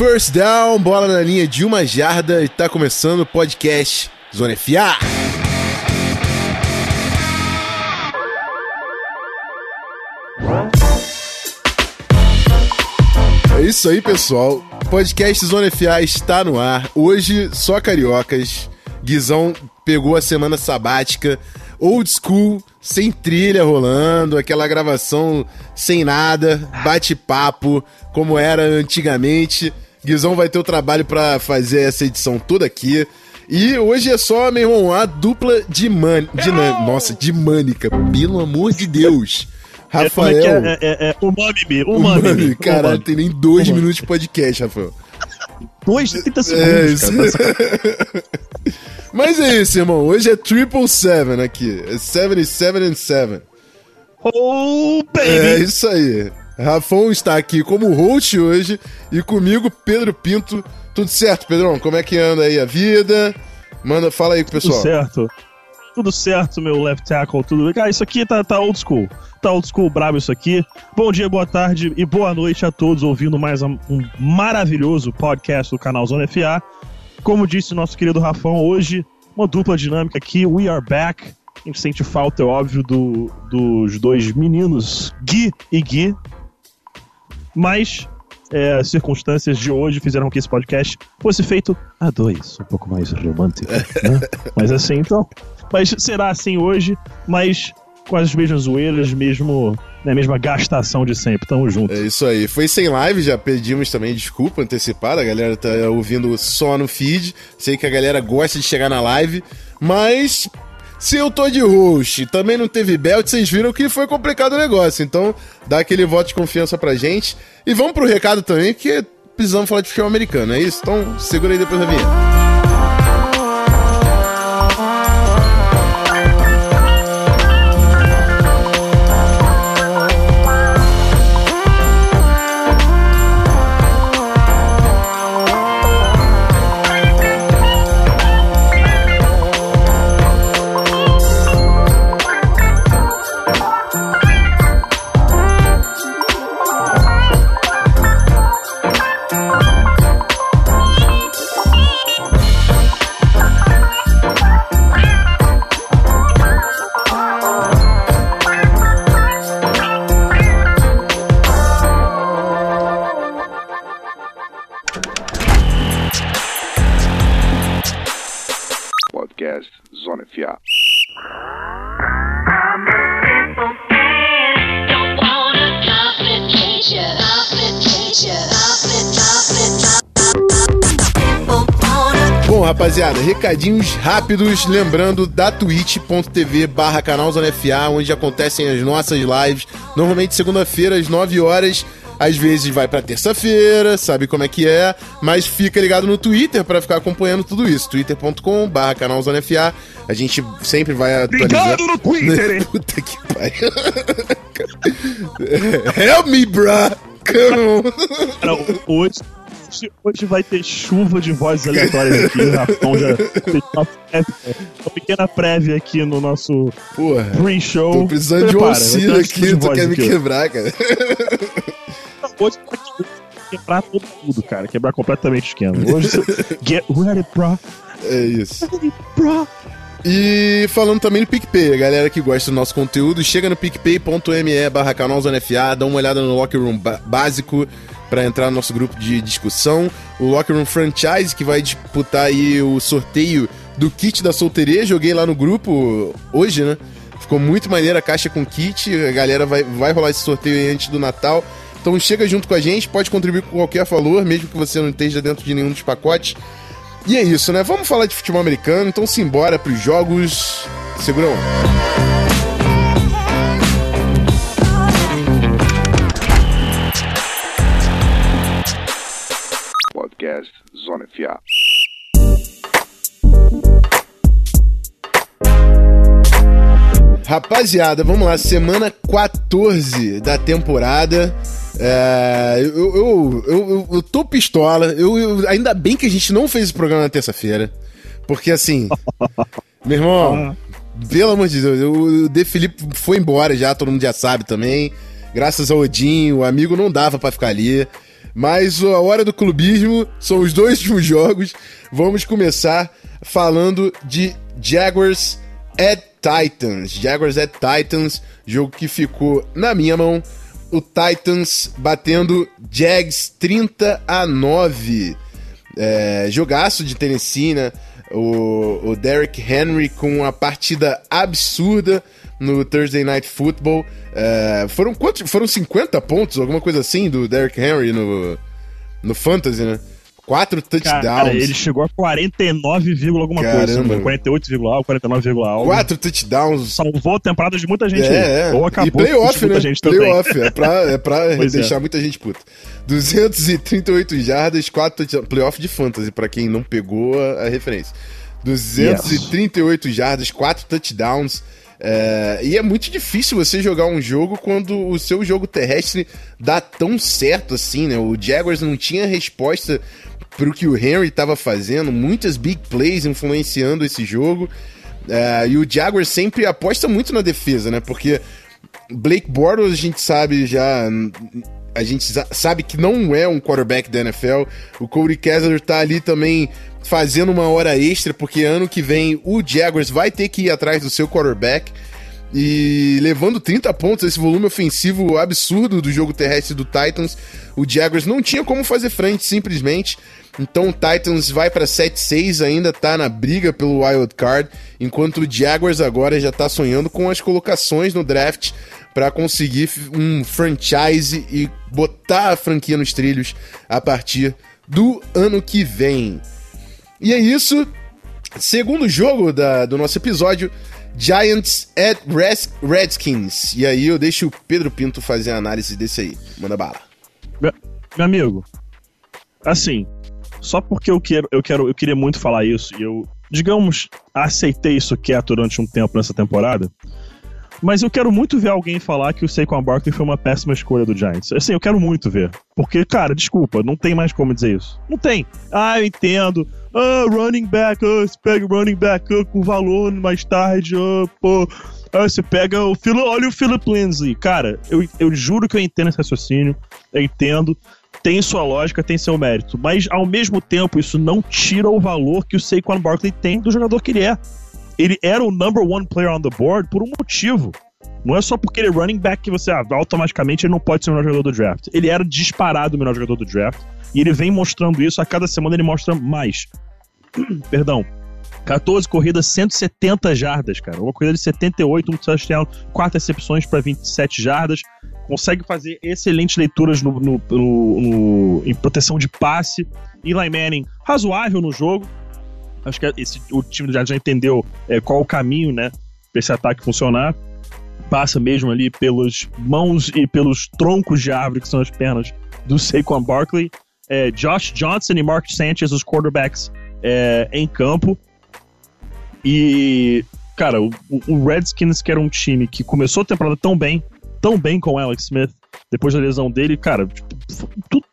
First down, bola na linha de uma jarda e tá começando o podcast Zona FA. É isso aí, pessoal. Podcast Zona FA está no ar. Hoje só cariocas. Guizão pegou a semana sabática, old school, sem trilha rolando, aquela gravação sem nada, bate-papo, como era antigamente. Guizão vai ter o trabalho para fazer essa edição toda aqui. E hoje é só, meu irmão, a dupla de man... Dinam... Nossa, dinâmica, pelo amor de Deus. Rafael. É, é, é, é, umami, umami. umami. Caralho, tem nem dois umami. minutos de podcast, Rafael. Dois, 30 segundos, é isso. Cara, Mas é isso, irmão. Hoje é Triple Seven aqui. É 77 and 7. Oh, baby! É isso aí. Rafão está aqui como host hoje e comigo, Pedro Pinto. Tudo certo, Pedrão? Como é que anda aí a vida? Manda, fala aí com o pessoal. Tudo certo. Tudo certo, meu left tackle, tudo. Cara, isso aqui tá, tá old school. Tá old school brabo isso aqui. Bom dia, boa tarde e boa noite a todos ouvindo mais um, maravilhoso podcast do canal Zona FA. Como disse nosso querido Rafão, hoje uma dupla dinâmica aqui, we are back. A gente sente falta, é óbvio, do, dos dois meninos, Gui e Gui. Mas é, as circunstâncias de hoje fizeram que esse podcast fosse feito a dois, um pouco mais romântico, né? Mas assim, então. Mas será assim hoje, mas com as mesmas zoeiras, mesmo, né, mesma gastação de sempre. Tamo junto. É isso aí. Foi sem live, já pedimos também desculpa antecipada. A galera tá ouvindo só no feed. Sei que a galera gosta de chegar na live, mas se eu tô de host também não teve belt, vocês viram que foi complicado o negócio. Então, dá aquele voto de confiança pra gente. E vamos pro recado também, que precisamos falar de futebol americano, é isso? Então, segura aí depois da vinheta. Rapaziada, recadinhos rápidos, lembrando da twitch.tv barra canal Zona FA, onde acontecem as nossas lives, normalmente segunda-feira às 9 horas, às vezes vai para terça-feira, sabe como é que é, mas fica ligado no Twitter para ficar acompanhando tudo isso, twitter.com barra canal Zona FA, a gente sempre vai atualizar. Ligado no Twitter, hein? Puta que pariu. Help me, bruh! Cara, hoje hoje, hoje vai ter chuva de vozes aleatórias aqui. O Rafão já fez uma, uma, pequena prévia aqui no nosso pre-show. Tô precisando Prepara, de um auxílio aqui, tu quer me aqui. quebrar, cara. Hoje quebrar todo mundo, cara. Quebrar completamente o esquema. Hoje, get ready, bro. É isso. Ready, bro. E falando também do PicPay, a galera que gosta do nosso conteúdo, chega no picpay.me barra canal dá uma olhada no Locker Room básico, para entrar no nosso grupo de discussão. O Locker Room Franchise, que vai disputar aí o sorteio do kit da solteria. Joguei lá no grupo hoje, né? Ficou muito maneira a caixa com kit. A galera vai, vai rolar esse sorteio antes do Natal. Então chega junto com a gente, pode contribuir com qualquer valor, mesmo que você não esteja dentro de nenhum dos pacotes. E é isso, né? Vamos falar de futebol americano, então simbora pros jogos. Segurão. Podcast Zona FA. Rapaziada, vamos lá, semana 14 da temporada. É, eu, eu, eu, eu, tô pistola. Eu, ainda bem que a gente não fez esse programa na terça-feira. Porque assim, meu irmão, pelo amor de Deus, o De Felipe foi embora já, todo mundo já sabe também. Graças ao Odin, o amigo não dava para ficar ali. Mas a hora do clubismo são os dois últimos jogos. Vamos começar falando de Jaguars at Titans. Jaguars at Titans, jogo que ficou na minha mão. O Titans batendo Jags 30 a 9. É, jogaço de Tennessee, né? O, o Derrick Henry com uma partida absurda no Thursday Night Football. É, foram quantos? Foram 50 pontos, alguma coisa assim, do Derrick Henry no, no Fantasy, né? Quatro touchdowns. Cara, ele chegou a 49, alguma Caramba. coisa. 48, algo, 49, algo. Quatro touchdowns. Salvou a temporada de muita gente. É, é. Ou acabou e playoff, né? Gente playoff. É pra, é pra deixar é. muita gente puta. 238 jardas, 4 touchdowns. Playoff de fantasy, pra quem não pegou a, a referência. 238 yes. jardas, 4 touchdowns. É, e é muito difícil você jogar um jogo quando o seu jogo terrestre dá tão certo assim, né? O Jaguars não tinha resposta para o que o Henry estava fazendo, muitas big plays influenciando esse jogo. É, e o Jaguars sempre aposta muito na defesa, né? Porque Blake Bortles a gente sabe já. A gente sabe que não é um quarterback da NFL. O Corey Kessler tá ali também fazendo uma hora extra, porque ano que vem o Jaguars vai ter que ir atrás do seu quarterback. E levando 30 pontos, esse volume ofensivo absurdo do jogo terrestre do Titans, o Jaguars não tinha como fazer frente, simplesmente. Então o Titans vai para 7-6, ainda tá na briga pelo wild card, enquanto o Jaguars agora já tá sonhando com as colocações no draft para conseguir um franchise e botar a franquia nos trilhos a partir do ano que vem. E é isso. Segundo jogo da, do nosso episódio, Giants at Redskins. E aí eu deixo o Pedro Pinto fazer a análise desse aí. Manda bala. Meu, meu amigo, assim, só porque eu quero, eu quero, eu queria muito falar isso e eu, digamos, aceitei isso quieto durante um tempo nessa temporada. Mas eu quero muito ver alguém falar que o Saquon Barkley foi uma péssima escolha do Giants. Assim, eu quero muito ver. Porque, cara, desculpa, não tem mais como dizer isso. Não tem. Ah, eu entendo. Ah, running back, ah, você pega running back ah, com valor mais tarde, ah, pô. Ah, você pega o Phil, olha o Philip Lindsay. Cara, eu, eu juro que eu entendo esse raciocínio. Eu entendo. Tem sua lógica, tem seu mérito. Mas, ao mesmo tempo, isso não tira o valor que o Saquon Barkley tem do jogador que ele é ele era o number one player on the board por um motivo. Não é só porque ele é running back que você ah, automaticamente ele não pode ser o melhor jogador do draft. Ele era disparado o melhor jogador do draft. E ele vem mostrando isso, a cada semana ele mostra mais. Perdão. 14 corridas, 170 jardas, cara. Uma corrida de 78, um touchdown, 4 recepções para 27 jardas. Consegue fazer excelentes leituras no, no, no, no, em proteção de passe. Eli Manning, razoável no jogo. Acho que esse, o time já, já entendeu é, qual o caminho, né, para esse ataque funcionar. Passa mesmo ali pelas mãos e pelos troncos de árvore que são as pernas do Saquon Barkley. É, Josh Johnson e Mark Sanchez, os quarterbacks é, em campo. E, cara, o, o, Redskins, que era um time que começou a temporada tão bem, tão bem com o Alex Smith, depois da lesão dele, cara, tipo, tudo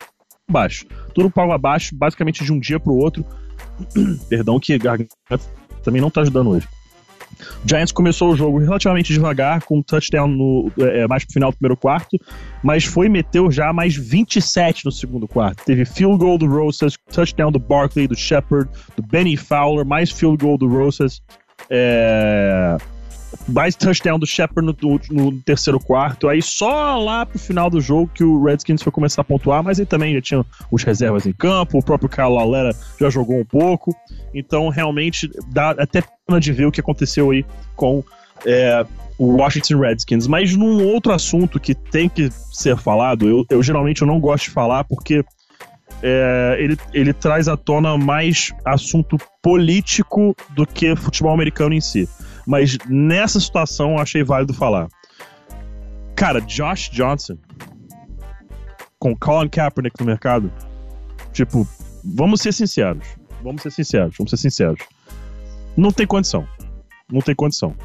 baixo. Tudo para abaixo, basicamente de um dia para o outro. Perdão que a garganta também não tá ajudando hoje. O Giants começou o jogo relativamente devagar, com um touchdown no, é, mais pro final do primeiro quarto, mas foi meteu já mais 27 no segundo quarto. Teve field goal do Rosas, touchdown do Barkley, do Shepard, do Benny Fowler, mais field goal do Rosas. É, mais touchdown do Shepard no, no, terceiro quarto. Aí só lá pro final do jogo que o Redskins foi começar a pontuar, mas ele também já tinha os reservas em campo, o próprio Kyle Lalera já jogou um pouco. Então realmente dá até pena de ver o que aconteceu aí com é, o Washington Redskins. Mas num outro assunto que tem que ser falado, eu, eu geralmente eu não gosto de falar porque é, ele, ele traz à tona mais assunto político do que futebol americano em si. Mas nessa situação eu achei válido falar. Cara, Josh Johnson com Colin Kaepernick no mercado, tipo, vamos ser sinceros. Vamos ser sinceros, vamos ser sinceros. Não tem condição. Não tem condição.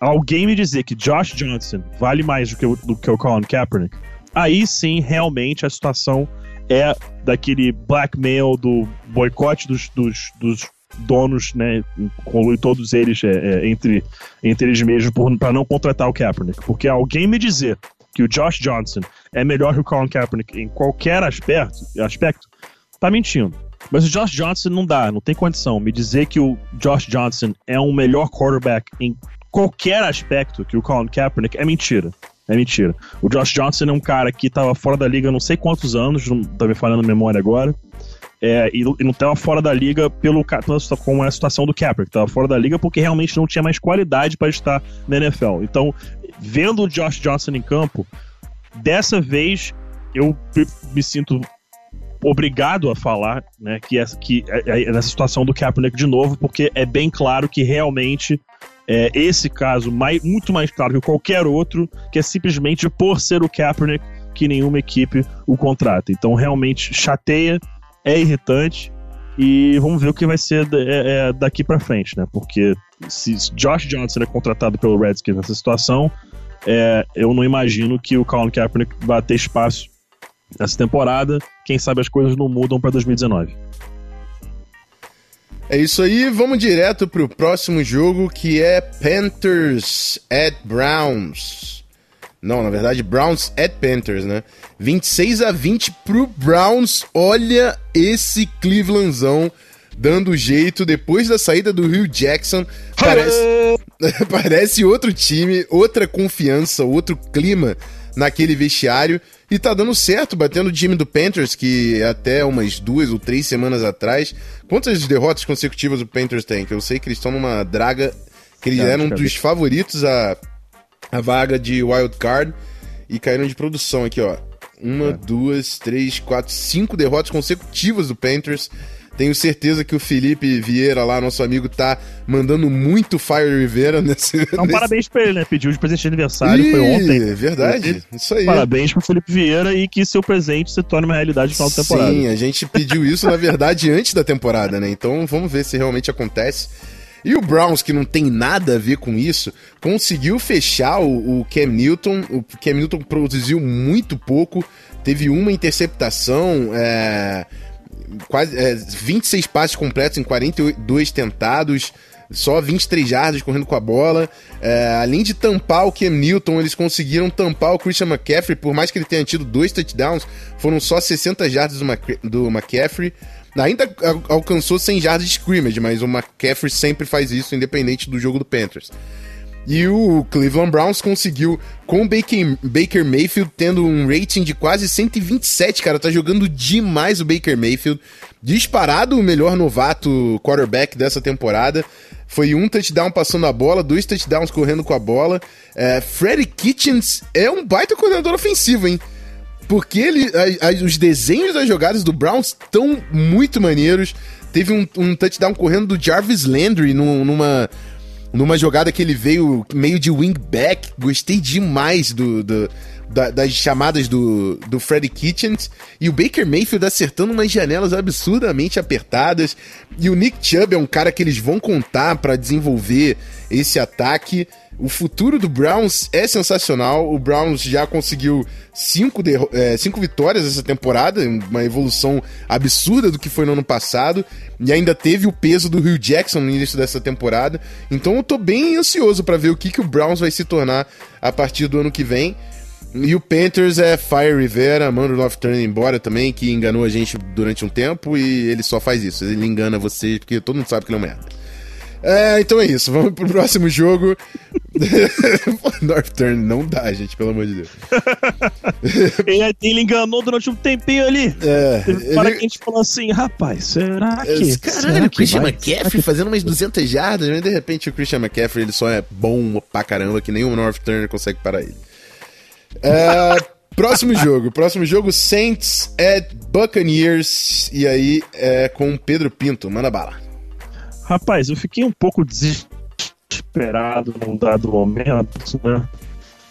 Alguém me dizer que Josh Johnson vale mais do que o, do que o Colin Kaepernick, aí sim, realmente, a situação é daquele blackmail do boicote dos, dos, dos donos, né, inclui todos eles é, é, entre, entre eles mesmos para não contratar o Kaepernick. Porque alguém me dizer que o Josh Johnson é melhor que o Colin Kaepernick em qualquer aspecto, aspecto tá mentindo. Mas o Josh Johnson não dá, não tem condição. Me dizer que o Josh Johnson é um melhor quarterback em qualquer aspecto que o Colin Kaepernick é mentira. É mentira. O Josh Johnson é um cara que estava fora da liga não sei quantos anos, não tá me falando a memória agora. É, e, e, não estava fora da liga pelo com a situação do Kaepernick, estava fora da liga porque realmente não tinha mais qualidade para estar na NFL. Então, vendo o Josh Johnson em campo, dessa vez eu me sinto obrigado a falar, né, que, é, que é, é nessa situação do Kaepernick de novo, porque é bem claro que realmente é esse caso mais, muito mais claro que qualquer outro, que é simplesmente por ser o Kaepernick que nenhuma equipe o contrata. Então realmente chateia, é irritante e vamos ver o que vai ser é, é, daqui para frente, né? Porque se Josh Johnson é contratado pelo Redskins nessa situação, é, eu não imagino que o Colin Kaepernick vá ter espaço nessa temporada. Quem sabe as coisas não mudam para 2019. É isso aí, vamos direto pro próximo jogo que é Panthers at Browns. Não, na verdade, Browns at Panthers, né? 26 a 20 pro Browns. Olha esse Clevelandzão dando jeito depois da saída do Rio Jackson. Parece, parece outro time, outra confiança, outro clima naquele vestiário. E tá dando certo, batendo o time do Panthers, que até umas duas ou três semanas atrás. Quantas derrotas consecutivas o Panthers tem? Que eu sei que eles estão numa draga. Que eles eram um dos favoritos a, a vaga de wild card e caíram de produção aqui, ó. Uma, é. duas, três, quatro, cinco derrotas consecutivas do Panthers. Tenho certeza que o Felipe Vieira lá, nosso amigo, tá mandando muito Fire Rivera nesse. Então, nesse... parabéns pra ele, né? Pediu de presente de aniversário, Ih, foi ontem. Verdade, isso aí. Parabéns pro Felipe Vieira e que seu presente se torne uma realidade no final da temporada. Sim, a gente pediu isso, na verdade, antes da temporada, né? Então vamos ver se realmente acontece. E o Browns, que não tem nada a ver com isso, conseguiu fechar o, o Cam Newton. O Cam Newton produziu muito pouco, teve uma interceptação. É quase é, 26 passes completos em 42 tentados, só 23 jardas correndo com a bola. É, além de tampar o Cam Newton, eles conseguiram tampar o Christian McCaffrey, por mais que ele tenha tido dois touchdowns, foram só 60 jardas do, Mc, do McCaffrey. Ainda alcançou 100 jardas de scrimmage, mas o McCaffrey sempre faz isso, independente do jogo do Panthers. E o Cleveland Browns conseguiu, com o Baker, Baker Mayfield tendo um rating de quase 127, cara. Tá jogando demais o Baker Mayfield. Disparado o melhor novato quarterback dessa temporada. Foi um touchdown passando a bola, dois touchdowns correndo com a bola. É, Freddy Kitchens é um baita coordenador ofensivo, hein? Porque ele, a, a, os desenhos das jogadas do Browns estão muito maneiros. Teve um, um touchdown correndo do Jarvis Landry num, numa numa jogada que ele veio meio de wingback. Gostei demais do, do da, das chamadas do, do Freddy Kitchens. E o Baker Mayfield acertando umas janelas absurdamente apertadas. E o Nick Chubb é um cara que eles vão contar para desenvolver esse ataque. O futuro do Browns é sensacional. O Browns já conseguiu cinco, é, cinco vitórias essa temporada, uma evolução absurda do que foi no ano passado. E ainda teve o peso do Rio Jackson no início dessa temporada. Então eu tô bem ansioso para ver o que, que o Browns vai se tornar a partir do ano que vem. E o Panthers é Fire Rivera, manda o Love Turn embora também, que enganou a gente durante um tempo e ele só faz isso. Ele engana você porque todo mundo sabe que ele é um merda. É, então é isso. Vamos pro próximo jogo. North Turn não dá, gente, pelo amor de Deus. ele, ele enganou durante um tempinho ali. É. Para ele... que a gente falou assim, rapaz, será que. Caralho, o Christian McCaffrey fazendo umas 200 jardas, mas de repente o Christian McCaffrey ele só é bom pra caramba que o North Turner consegue parar ele. É. Próximo jogo. Próximo jogo, Saints at Buccaneers. E aí é com Pedro Pinto. Manda bala. Rapaz, eu fiquei um pouco desesperado num dado momento, né?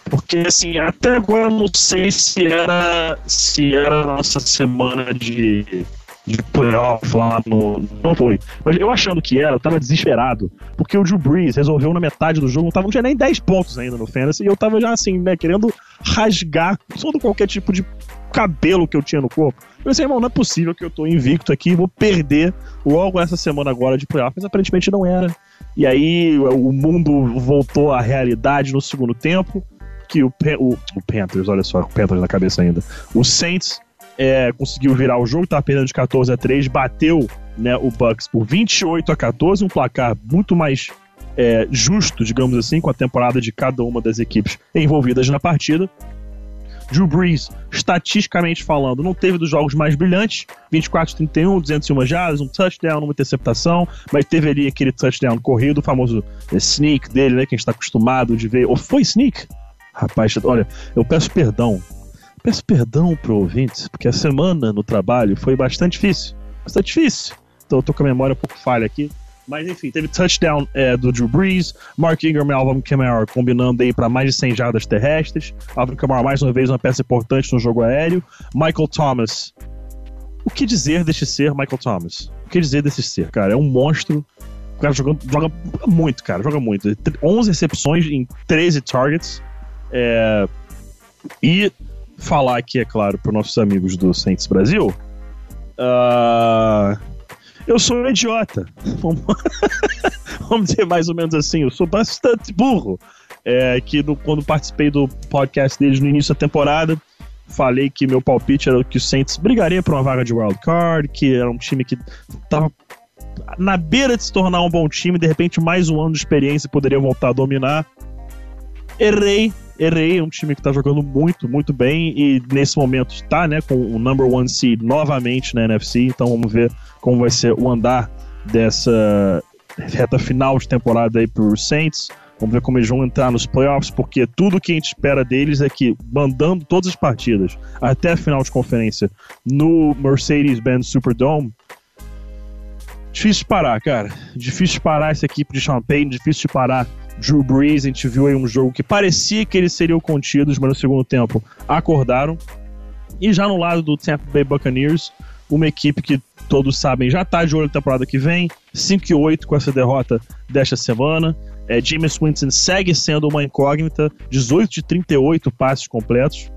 Porque assim, até agora não sei se era se era a nossa semana de, de playoff lá no. Não foi. Mas eu achando que era, eu tava desesperado. Porque o Drew Brees resolveu na metade do jogo, não, tava, não tinha nem 10 pontos ainda no Fantasy, e eu tava já assim, né, querendo rasgar todo qualquer tipo de cabelo que eu tinha no corpo. Eu pensei, irmão, não é possível que eu tô invicto aqui vou perder logo essa semana agora de playoff, mas aparentemente não era. E aí o mundo voltou à realidade no segundo tempo. que o, o, o Panthers, olha só, o Panthers na cabeça ainda. O Saints é, conseguiu virar o jogo, tava perdendo de 14 a 3, bateu né, o Bucks por 28 a 14, um placar muito mais é, justo, digamos assim, com a temporada de cada uma das equipes envolvidas na partida. Drew Brees, estatisticamente falando, não teve dos jogos mais brilhantes. 24 31, 201 jardas, um touchdown, uma interceptação, mas teve ali aquele touchdown corrido, o famoso sneak dele, né, que a gente está acostumado de ver. Ou foi sneak? Rapaz, olha, eu peço perdão. Peço perdão pro ouvintes, porque a semana no trabalho foi bastante difícil. Bastante difícil. Então eu tô com a memória um pouco falha aqui. Mas enfim, teve touchdown é, do Drew Brees, Mark Ingram e Alvin Kamara combinando aí para mais de 100 jardas terrestres. Alvin Kamara mais uma vez uma peça importante no jogo aéreo. Michael Thomas. O que dizer deste ser, Michael Thomas? O que dizer desse ser, cara? É um monstro. O cara joga, joga muito, cara, joga muito. 11 recepções em 13 targets. É... E falar aqui, é claro, para nossos amigos do Saints Brasil. Uh eu sou um idiota. Vamos dizer mais ou menos assim, eu sou bastante burro. É, que no, quando participei do podcast deles no início da temporada, falei que meu palpite era que o Saints brigaria por uma vaga de wild card, que era um time que tava na beira de se tornar um bom time, de repente mais um ano de experiência poderia voltar a dominar. Errei, errei, é um time que tá jogando muito, muito bem e nesse momento está, né, com o number one seed novamente na NFC, então vamos ver como vai ser o andar dessa reta final de temporada aí pro Saints. Vamos ver como eles vão entrar nos playoffs, porque tudo que a gente espera deles é que, mandando todas as partidas até a final de conferência no Mercedes-Benz Superdome, difícil de parar, cara. Difícil de parar essa equipe de Champagne, difícil de parar Drew Brees. A gente viu aí um jogo que parecia que eles seriam contidos, mas no segundo tempo acordaram. E já no lado do Tampa Bay Buccaneers, uma equipe que todos sabem já está de olho na temporada que vem, 5 e 8 com essa derrota desta semana. É, James Winston segue sendo uma incógnita, 18 de 38 passes completos.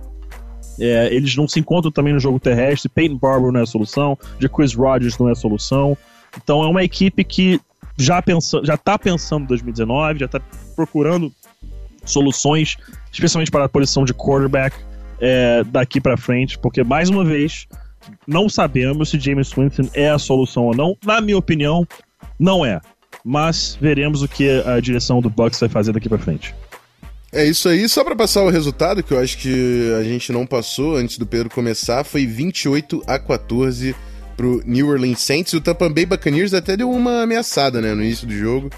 É, eles não se encontram também no jogo terrestre. Peyton Barber não é solução, Chris Rodgers não é a solução. Então é uma equipe que já pensa, já está pensando em 2019, já está procurando soluções, especialmente para a posição de quarterback é, daqui para frente, porque mais uma vez não sabemos se James Winston é a solução ou não. Na minha opinião, não é. Mas veremos o que a direção do Bucks vai fazer daqui para frente. É isso aí, só para passar o resultado, que eu acho que a gente não passou antes do Pedro começar, foi 28 a 14 pro New Orleans Saints. O Tampa Bay Buccaneers até deu uma ameaçada, né, no início do jogo.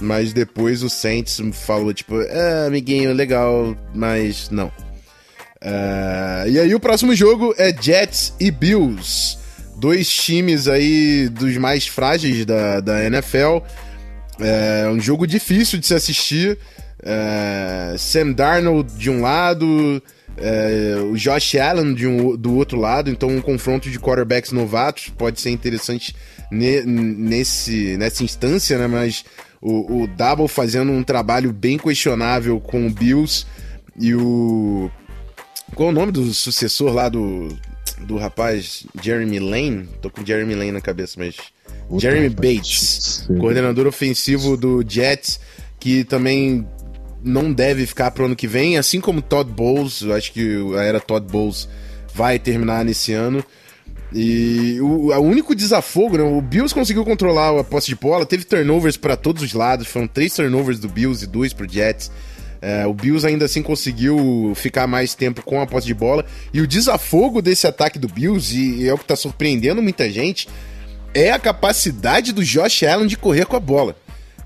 Mas depois o Saints falou, tipo, é, amiguinho, legal, mas não. Uh, e aí o próximo jogo é Jets e Bills. Dois times aí dos mais frágeis da, da NFL. É um jogo difícil de se assistir. É, Sam Darnold de um lado, é, o Josh Allen de um, do outro lado. Então um confronto de quarterbacks novatos pode ser interessante ne, nesse, nessa instância, né? Mas o, o Double fazendo um trabalho bem questionável com o Bills e o qual é o nome do sucessor lá do, do rapaz Jeremy Lane? Tô com Jeremy Lane na cabeça, mas. Puta Jeremy Bates, sim. coordenador ofensivo do Jets, que também não deve ficar pro ano que vem, assim como Todd Bowles, eu acho que a era Todd Bowles vai terminar nesse ano. E o, o único desafogo, né? O Bills conseguiu controlar a posse de bola, teve turnovers para todos os lados, foram três turnovers do Bills e dois pro Jets. É, o Bills ainda assim conseguiu ficar mais tempo com a posse de bola. E o desafogo desse ataque do Bills, e, e é o que está surpreendendo muita gente, é a capacidade do Josh Allen de correr com a bola.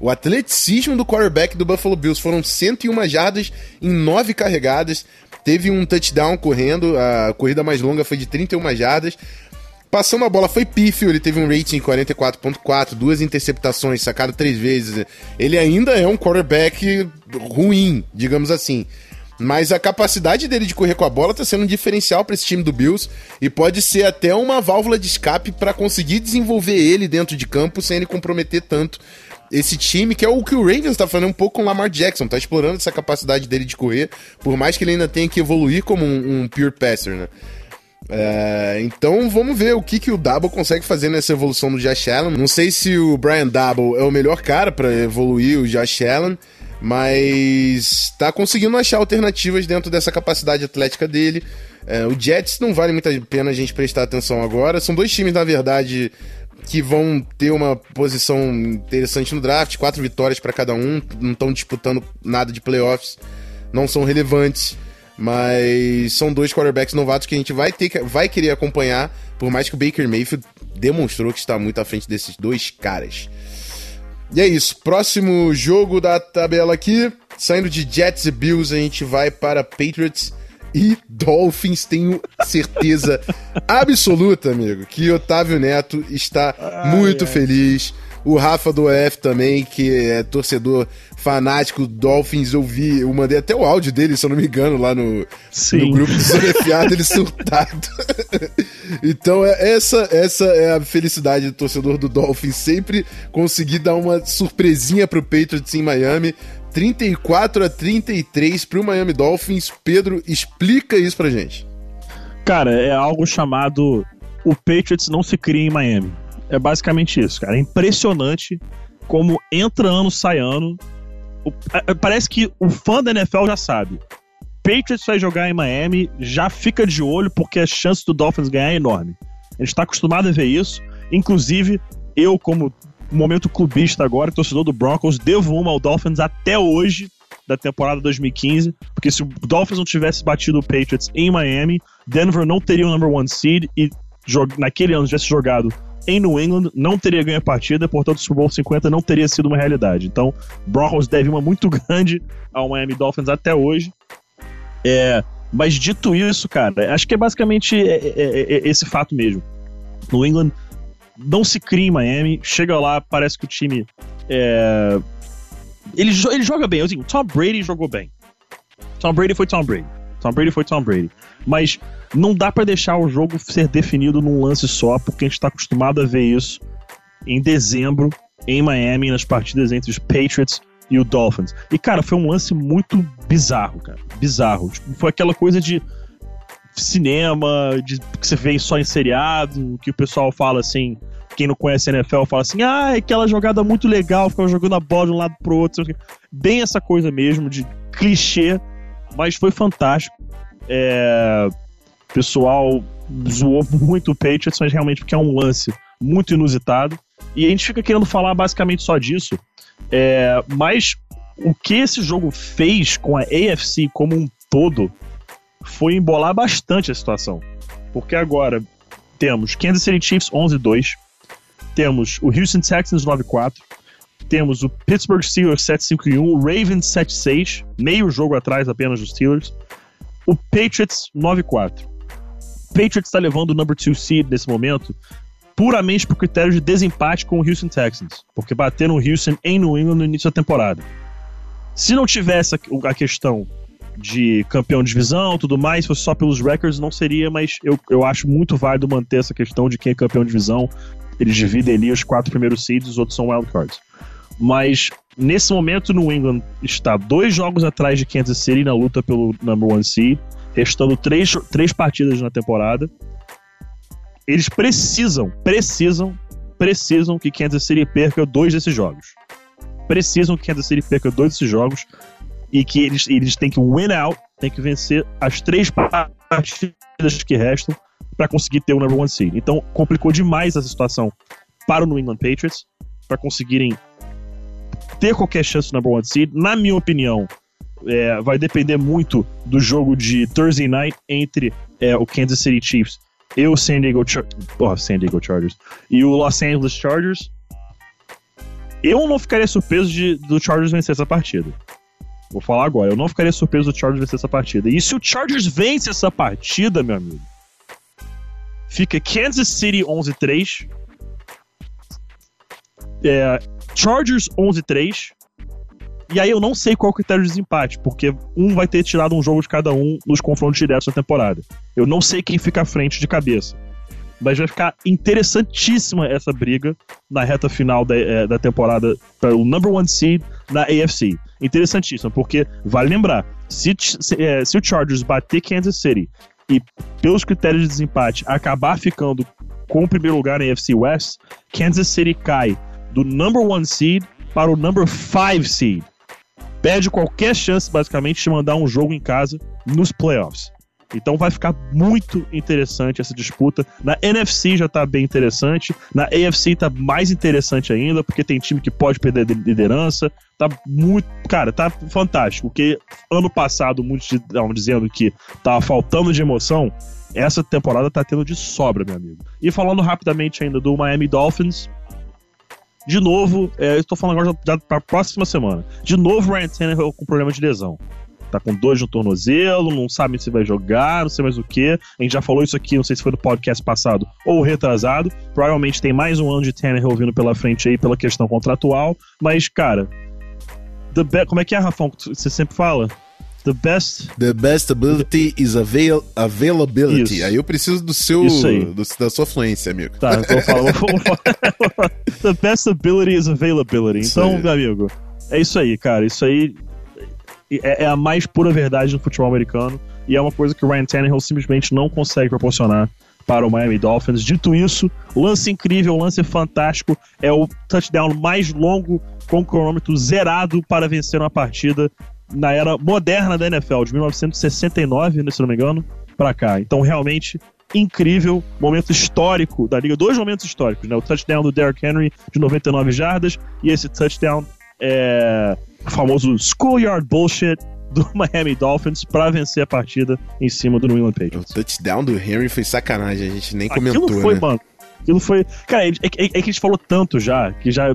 O atleticismo do quarterback do Buffalo Bills foram 101 jardas em 9 carregadas. Teve um touchdown correndo, a corrida mais longa foi de 31 jardas. Passando a bola foi pífio, ele teve um rating de 44.4, duas interceptações, sacado três vezes. Ele ainda é um quarterback ruim, digamos assim. Mas a capacidade dele de correr com a bola está sendo um diferencial para esse time do Bills e pode ser até uma válvula de escape para conseguir desenvolver ele dentro de campo sem ele comprometer tanto esse time, que é o que o Ravens está fazendo um pouco com o Lamar Jackson, tá explorando essa capacidade dele de correr, por mais que ele ainda tenha que evoluir como um, um pure passer, né? É, então vamos ver o que, que o Double consegue fazer nessa evolução do Josh Allen. Não sei se o Brian Double é o melhor cara para evoluir o Josh Allen, mas tá conseguindo achar alternativas dentro dessa capacidade atlética dele. É, o Jets não vale muito a pena a gente prestar atenção agora. São dois times, na verdade, que vão ter uma posição interessante no draft, quatro vitórias para cada um, não estão disputando nada de playoffs, não são relevantes, mas são dois quarterbacks novatos que a gente vai ter vai querer acompanhar, por mais que o Baker Mayfield demonstrou que está muito à frente desses dois caras. E é isso. Próximo jogo da tabela aqui. Saindo de Jets e Bills, a gente vai para Patriots e Dolphins. Tenho certeza absoluta, amigo, que Otávio Neto está ai, muito ai. feliz o Rafa do EF também, que é torcedor fanático do Dolphins, eu vi, eu mandei até o áudio dele, se eu não me engano, lá no, no grupo do Sonefiado, ele surtado. então, é, essa, essa é a felicidade do torcedor do Dolphins, sempre conseguir dar uma surpresinha pro Patriots em Miami. 34 a 33 pro Miami Dolphins. Pedro, explica isso pra gente. Cara, é algo chamado o Patriots não se cria em Miami. É basicamente isso, cara. É impressionante como entra ano, sai ano. O, é, parece que o fã da NFL já sabe. Patriots vai jogar em Miami, já fica de olho porque a chance do Dolphins ganhar é enorme. A gente está acostumado a ver isso. Inclusive, eu, como momento clubista agora, torcedor do Broncos, devo uma ao Dolphins até hoje, da temporada 2015, porque se o Dolphins não tivesse batido o Patriots em Miami, Denver não teria o number one seed e naquele ano tivesse jogado em New England, não teria ganho a partida, portanto o Super Bowl 50 não teria sido uma realidade. Então, Broncos deve uma muito grande ao Miami Dolphins até hoje. É, mas dito isso, cara, acho que é basicamente é, é, é esse fato mesmo. New England não se cria em Miami, chega lá, parece que o time. É, ele, ele joga bem. Assim, Tom Brady jogou bem. Tom Brady foi Tom Brady. Tom Brady foi Tom Brady. Mas não dá para deixar o jogo ser definido num lance só, porque a gente tá acostumado a ver isso em dezembro, em Miami, nas partidas entre os Patriots e o Dolphins. E, cara, foi um lance muito bizarro, cara. Bizarro. Tipo, foi aquela coisa de cinema, de, que você vê só em seriado, que o pessoal fala assim. Quem não conhece a NFL fala assim: ah, é aquela jogada muito legal, ficava jogando a bola de um lado pro outro. Bem essa coisa mesmo, de clichê, mas foi fantástico. É, pessoal zoou muito o Patriots, mas realmente porque é um lance muito inusitado. E a gente fica querendo falar basicamente só disso. É, mas o que esse jogo fez com a AFC como um todo foi embolar bastante a situação. Porque agora temos Kansas City Chiefs 11-2, temos o Houston Texans 9-4, temos o Pittsburgh Steelers 7-5-1, o Ravens 7-6, meio jogo atrás apenas dos Steelers, o Patriots 9-4. Patriots está levando o number two seed nesse momento puramente por critério de desempate com o Houston Texans, porque bateram o Houston em New England no início da temporada. Se não tivesse a questão de campeão de divisão tudo mais, fosse só pelos records, não seria, mas eu, eu acho muito válido manter essa questão de quem é campeão de divisão. Eles dividem ali os quatro primeiros seeds, os outros são wildcards. Mas nesse momento, New England está dois jogos atrás de Kansas City na luta pelo number one seed restando três, três partidas na temporada. Eles precisam, precisam, precisam que Kansas City perca dois desses jogos. Precisam que Kansas City perca dois desses jogos e que eles, eles têm que win out, têm que vencer as três partidas que restam para conseguir ter o number one seed. Então complicou demais essa situação para o New England Patriots para conseguirem ter qualquer chance do number one seed. Na minha opinião, é, vai depender muito do jogo de Thursday Night entre é, o Kansas City Chiefs e o San Diego, Char oh, San Diego Chargers e o Los Angeles Chargers. Eu não ficaria surpreso de, do Chargers vencer essa partida. Vou falar agora, eu não ficaria surpreso do Chargers vencer essa partida. E se o Chargers vence essa partida, meu amigo, fica Kansas City 11-3, é, Chargers 11-3, e aí eu não sei qual é o critério de desempate, porque um vai ter tirado um jogo de cada um nos confrontos diretos da temporada. Eu não sei quem fica à frente de cabeça. Mas vai ficar interessantíssima essa briga na reta final da, é, da temporada para o number one seed na AFC. Interessantíssima, porque vale lembrar: se, se, é, se o Chargers bater Kansas City e, pelos critérios de desempate, acabar ficando com o primeiro lugar na AFC West, Kansas City cai do number one seed para o number five seed. perde qualquer chance, basicamente, de mandar um jogo em casa nos playoffs. Então vai ficar muito interessante essa disputa. Na NFC já tá bem interessante. Na AFC tá mais interessante ainda, porque tem time que pode perder liderança. Tá muito. Cara, tá fantástico. Porque ano passado, muitos estavam dizendo que tava faltando de emoção. Essa temporada tá tendo de sobra, meu amigo. E falando rapidamente ainda do Miami Dolphins, de novo, é, eu estou falando agora para próxima semana. De novo, Ryan Tannehill com problema de lesão tá com dois no tornozelo, não sabe se vai jogar, não sei mais o que. A gente já falou isso aqui, não sei se foi no podcast passado ou retrasado. Provavelmente tem mais um ano de Tannehill vindo pela frente aí pela questão contratual. Mas, cara, como é que é, Rafão, que você sempre fala? The best. The best ability is avail availability. Isso. Aí eu preciso do seu. Do, da sua fluência, amigo. Tá, então eu falo. The best ability is availability. Então, meu amigo, é isso aí, cara. Isso aí é, é, a mais pura verdade no futebol americano e é uma coisa que o Ryan Tannehill simplesmente não consegue proporcionar para o Miami Dolphins. Dito isso, lance incrível, lance fantástico, é o touchdown mais longo com o cronômetro zerado para vencer uma partida na era moderna da NFL, de 1969, se não me engano, para cá. Então, realmente, incrível, momento histórico da liga, dois momentos históricos, né? O touchdown do Derrick Henry de 99 jardas e esse touchdown é, o famoso schoolyard bullshit do Miami Dolphins para vencer a partida em cima do New England Patriots. O touchdown do Henry foi sacanagem, a gente nem Aquilo comentou, foi, né? mano. Aquilo foi. Cara, é, é, é, que a gente falou tanto já, que já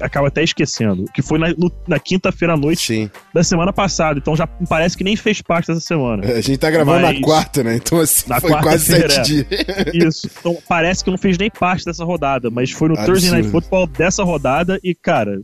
acaba até esquecendo. Que foi na, na quinta-feira à noite Sim. da semana passada. Então já parece que nem fez parte dessa semana. É, a gente tá gravando Mas, na quarta, né? Então assim, foi quase sete é. dias. Isso. Então parece que não fez nem parte dessa rodada. Mas foi no Absurdo. Thursday Night Football dessa rodada e, cara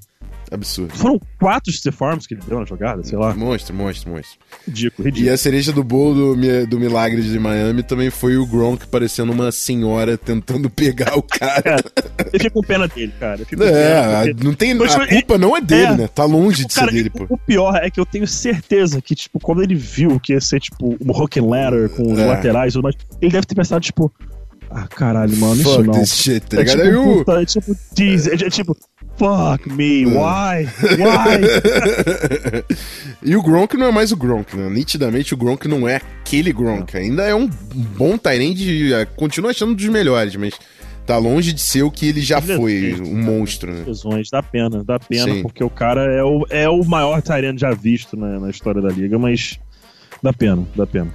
Absurdo. Foram quatro Stefarms que ele deu na jogada, sei lá. Monstro, monstro, monstro. Ridículo, ridículo. E a cereja do bolo do, do Milagre de Miami também foi o Gronk parecendo uma senhora tentando pegar o cara. É, eu fico com pena dele, cara. é, pena, não tem, a tipo, culpa não é dele, é, né? Tá longe tipo, de cara, ser dele, pô. O pior é que eu tenho certeza que, tipo, quando ele viu que ia ser, tipo, um rock and ladder com os é. laterais e tudo mais, ele deve ter pensado, tipo, ah, caralho, mano, Fuck isso não. Shit, tá é, tipo, puta, é tipo, geez, é, é tipo, Fuck me, why? Why? e o Gronk não é mais o Gronk, né? Nitidamente o Gronk não é aquele Gronk. Ainda é um bom Tyrande, é, continua achando dos melhores, mas tá longe de ser o que ele já ele foi, é, um monstro, né? Lesões, dá pena, dá pena, Sim. porque o cara é o, é o maior Tyrande já visto né, na história da liga, mas dá pena, dá pena.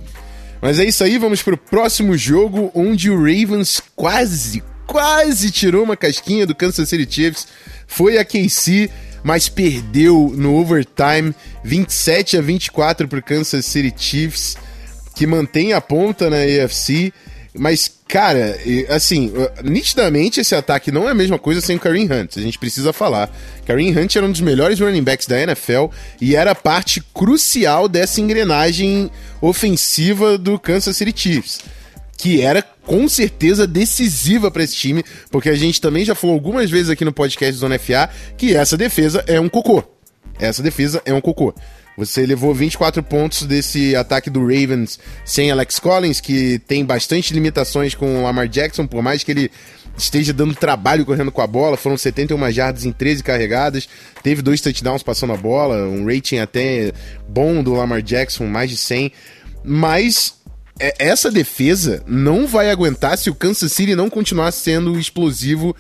Mas é isso aí, vamos pro próximo jogo, onde o Ravens quase, quase tirou uma casquinha do Kansas City Chiefs foi a KC, mas perdeu no overtime 27 a 24 para o Kansas City Chiefs, que mantém a ponta na AFC. Mas, cara, assim, nitidamente esse ataque não é a mesma coisa sem o Kareem Hunt. A gente precisa falar. Kareem Hunt era um dos melhores running backs da NFL e era parte crucial dessa engrenagem ofensiva do Kansas City Chiefs que era com certeza decisiva para esse time, porque a gente também já falou algumas vezes aqui no podcast Zona FA que essa defesa é um cocô. Essa defesa é um cocô. Você levou 24 pontos desse ataque do Ravens sem Alex Collins, que tem bastante limitações com o Lamar Jackson, por mais que ele esteja dando trabalho correndo com a bola. Foram 71 jardas em 13 carregadas, teve dois touchdowns passando a bola, um rating até bom do Lamar Jackson, mais de 100. Mas essa defesa não vai aguentar se o Kansas City não continuar sendo explosivo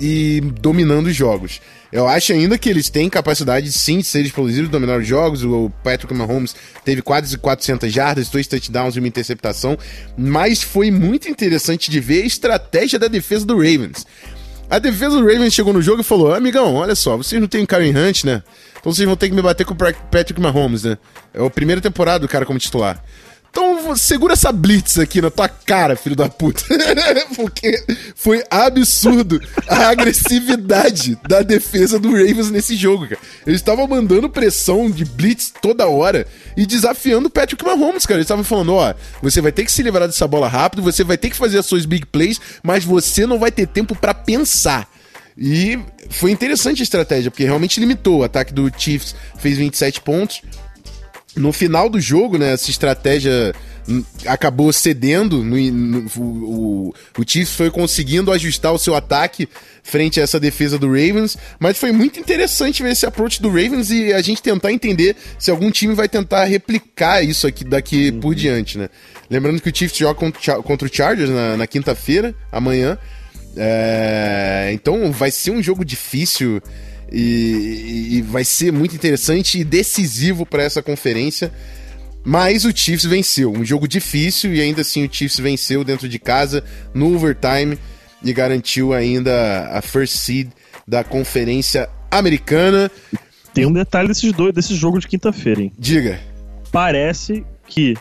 e dominando os jogos. Eu acho ainda que eles têm capacidade sim de ser explosivos, dominar os jogos. O Patrick Mahomes teve quase 400 jardas, dois touchdowns e uma interceptação. Mas foi muito interessante de ver a estratégia da defesa do Ravens. A defesa do Ravens chegou no jogo e falou: Amigão, olha só, vocês não têm Karen Hunt, né? Então vocês vão ter que me bater com o Patrick Mahomes, né? É a primeira temporada do cara como titular. Então segura essa blitz aqui na tua cara, filho da puta. Porque foi absurdo a agressividade da defesa do Ravens nesse jogo, cara. Eles estavam mandando pressão de blitz toda hora e desafiando o Patrick Mahomes, cara. Eles estavam falando, ó, você vai ter que se livrar dessa bola rápido, você vai ter que fazer as suas big plays, mas você não vai ter tempo para pensar. E foi interessante a estratégia, porque realmente limitou. O ataque do Chiefs fez 27 pontos, No final do jogo, né, essa estratégia hum, acabou cedendo. No, no, o, o Chiefs foi conseguindo ajustar o seu ataque frente a essa defesa do Ravens, mas foi muito interessante ver esse approach do Ravens e a gente tentar entender se algum time vai tentar replicar isso aqui daqui uhum. por diante, né? Lembrando que o Chiefs joga contra, contra o Chargers na, na quinta-feira, amanhã. É, então vai ser um jogo difícil e, e vai ser muito interessante e decisivo para essa conferência. Mas o Chiefs venceu. Um jogo difícil e ainda assim o Chiefs venceu dentro de casa no overtime e garantiu ainda a first seed da conferência americana. Tem um detalhe desses dois, desse jogo de quinta-feira, hein? Diga. Parece que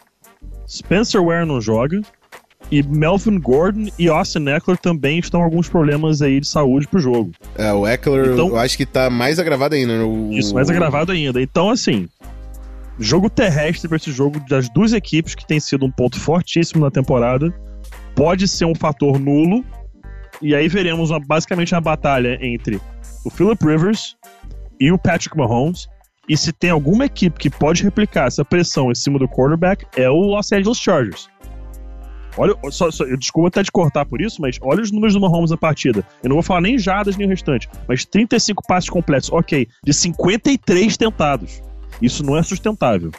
Spencer Ware não joga, e Melvin Gordon e Austin Eckler também estão com alguns problemas aí de saúde pro jogo. É, o Eckler então, eu acho que tá mais agravado ainda. Né? O... Isso, mais agravado ainda. Então, assim, jogo terrestre para esse jogo das duas equipes, que tem sido um ponto fortíssimo na temporada, pode ser um fator nulo. E aí veremos uma, basicamente uma batalha entre o Philip Rivers e o Patrick Mahomes. E se tem alguma equipe que pode replicar essa pressão em cima do quarterback, é o Los Angeles Chargers. Olha, só, só, eu desculpa até de cortar por isso, mas olha os números do Mahomes na partida. Eu não vou falar nem jadas nem o restante, mas 35 passes completos, ok, de 53 tentados. Isso não é sustentável.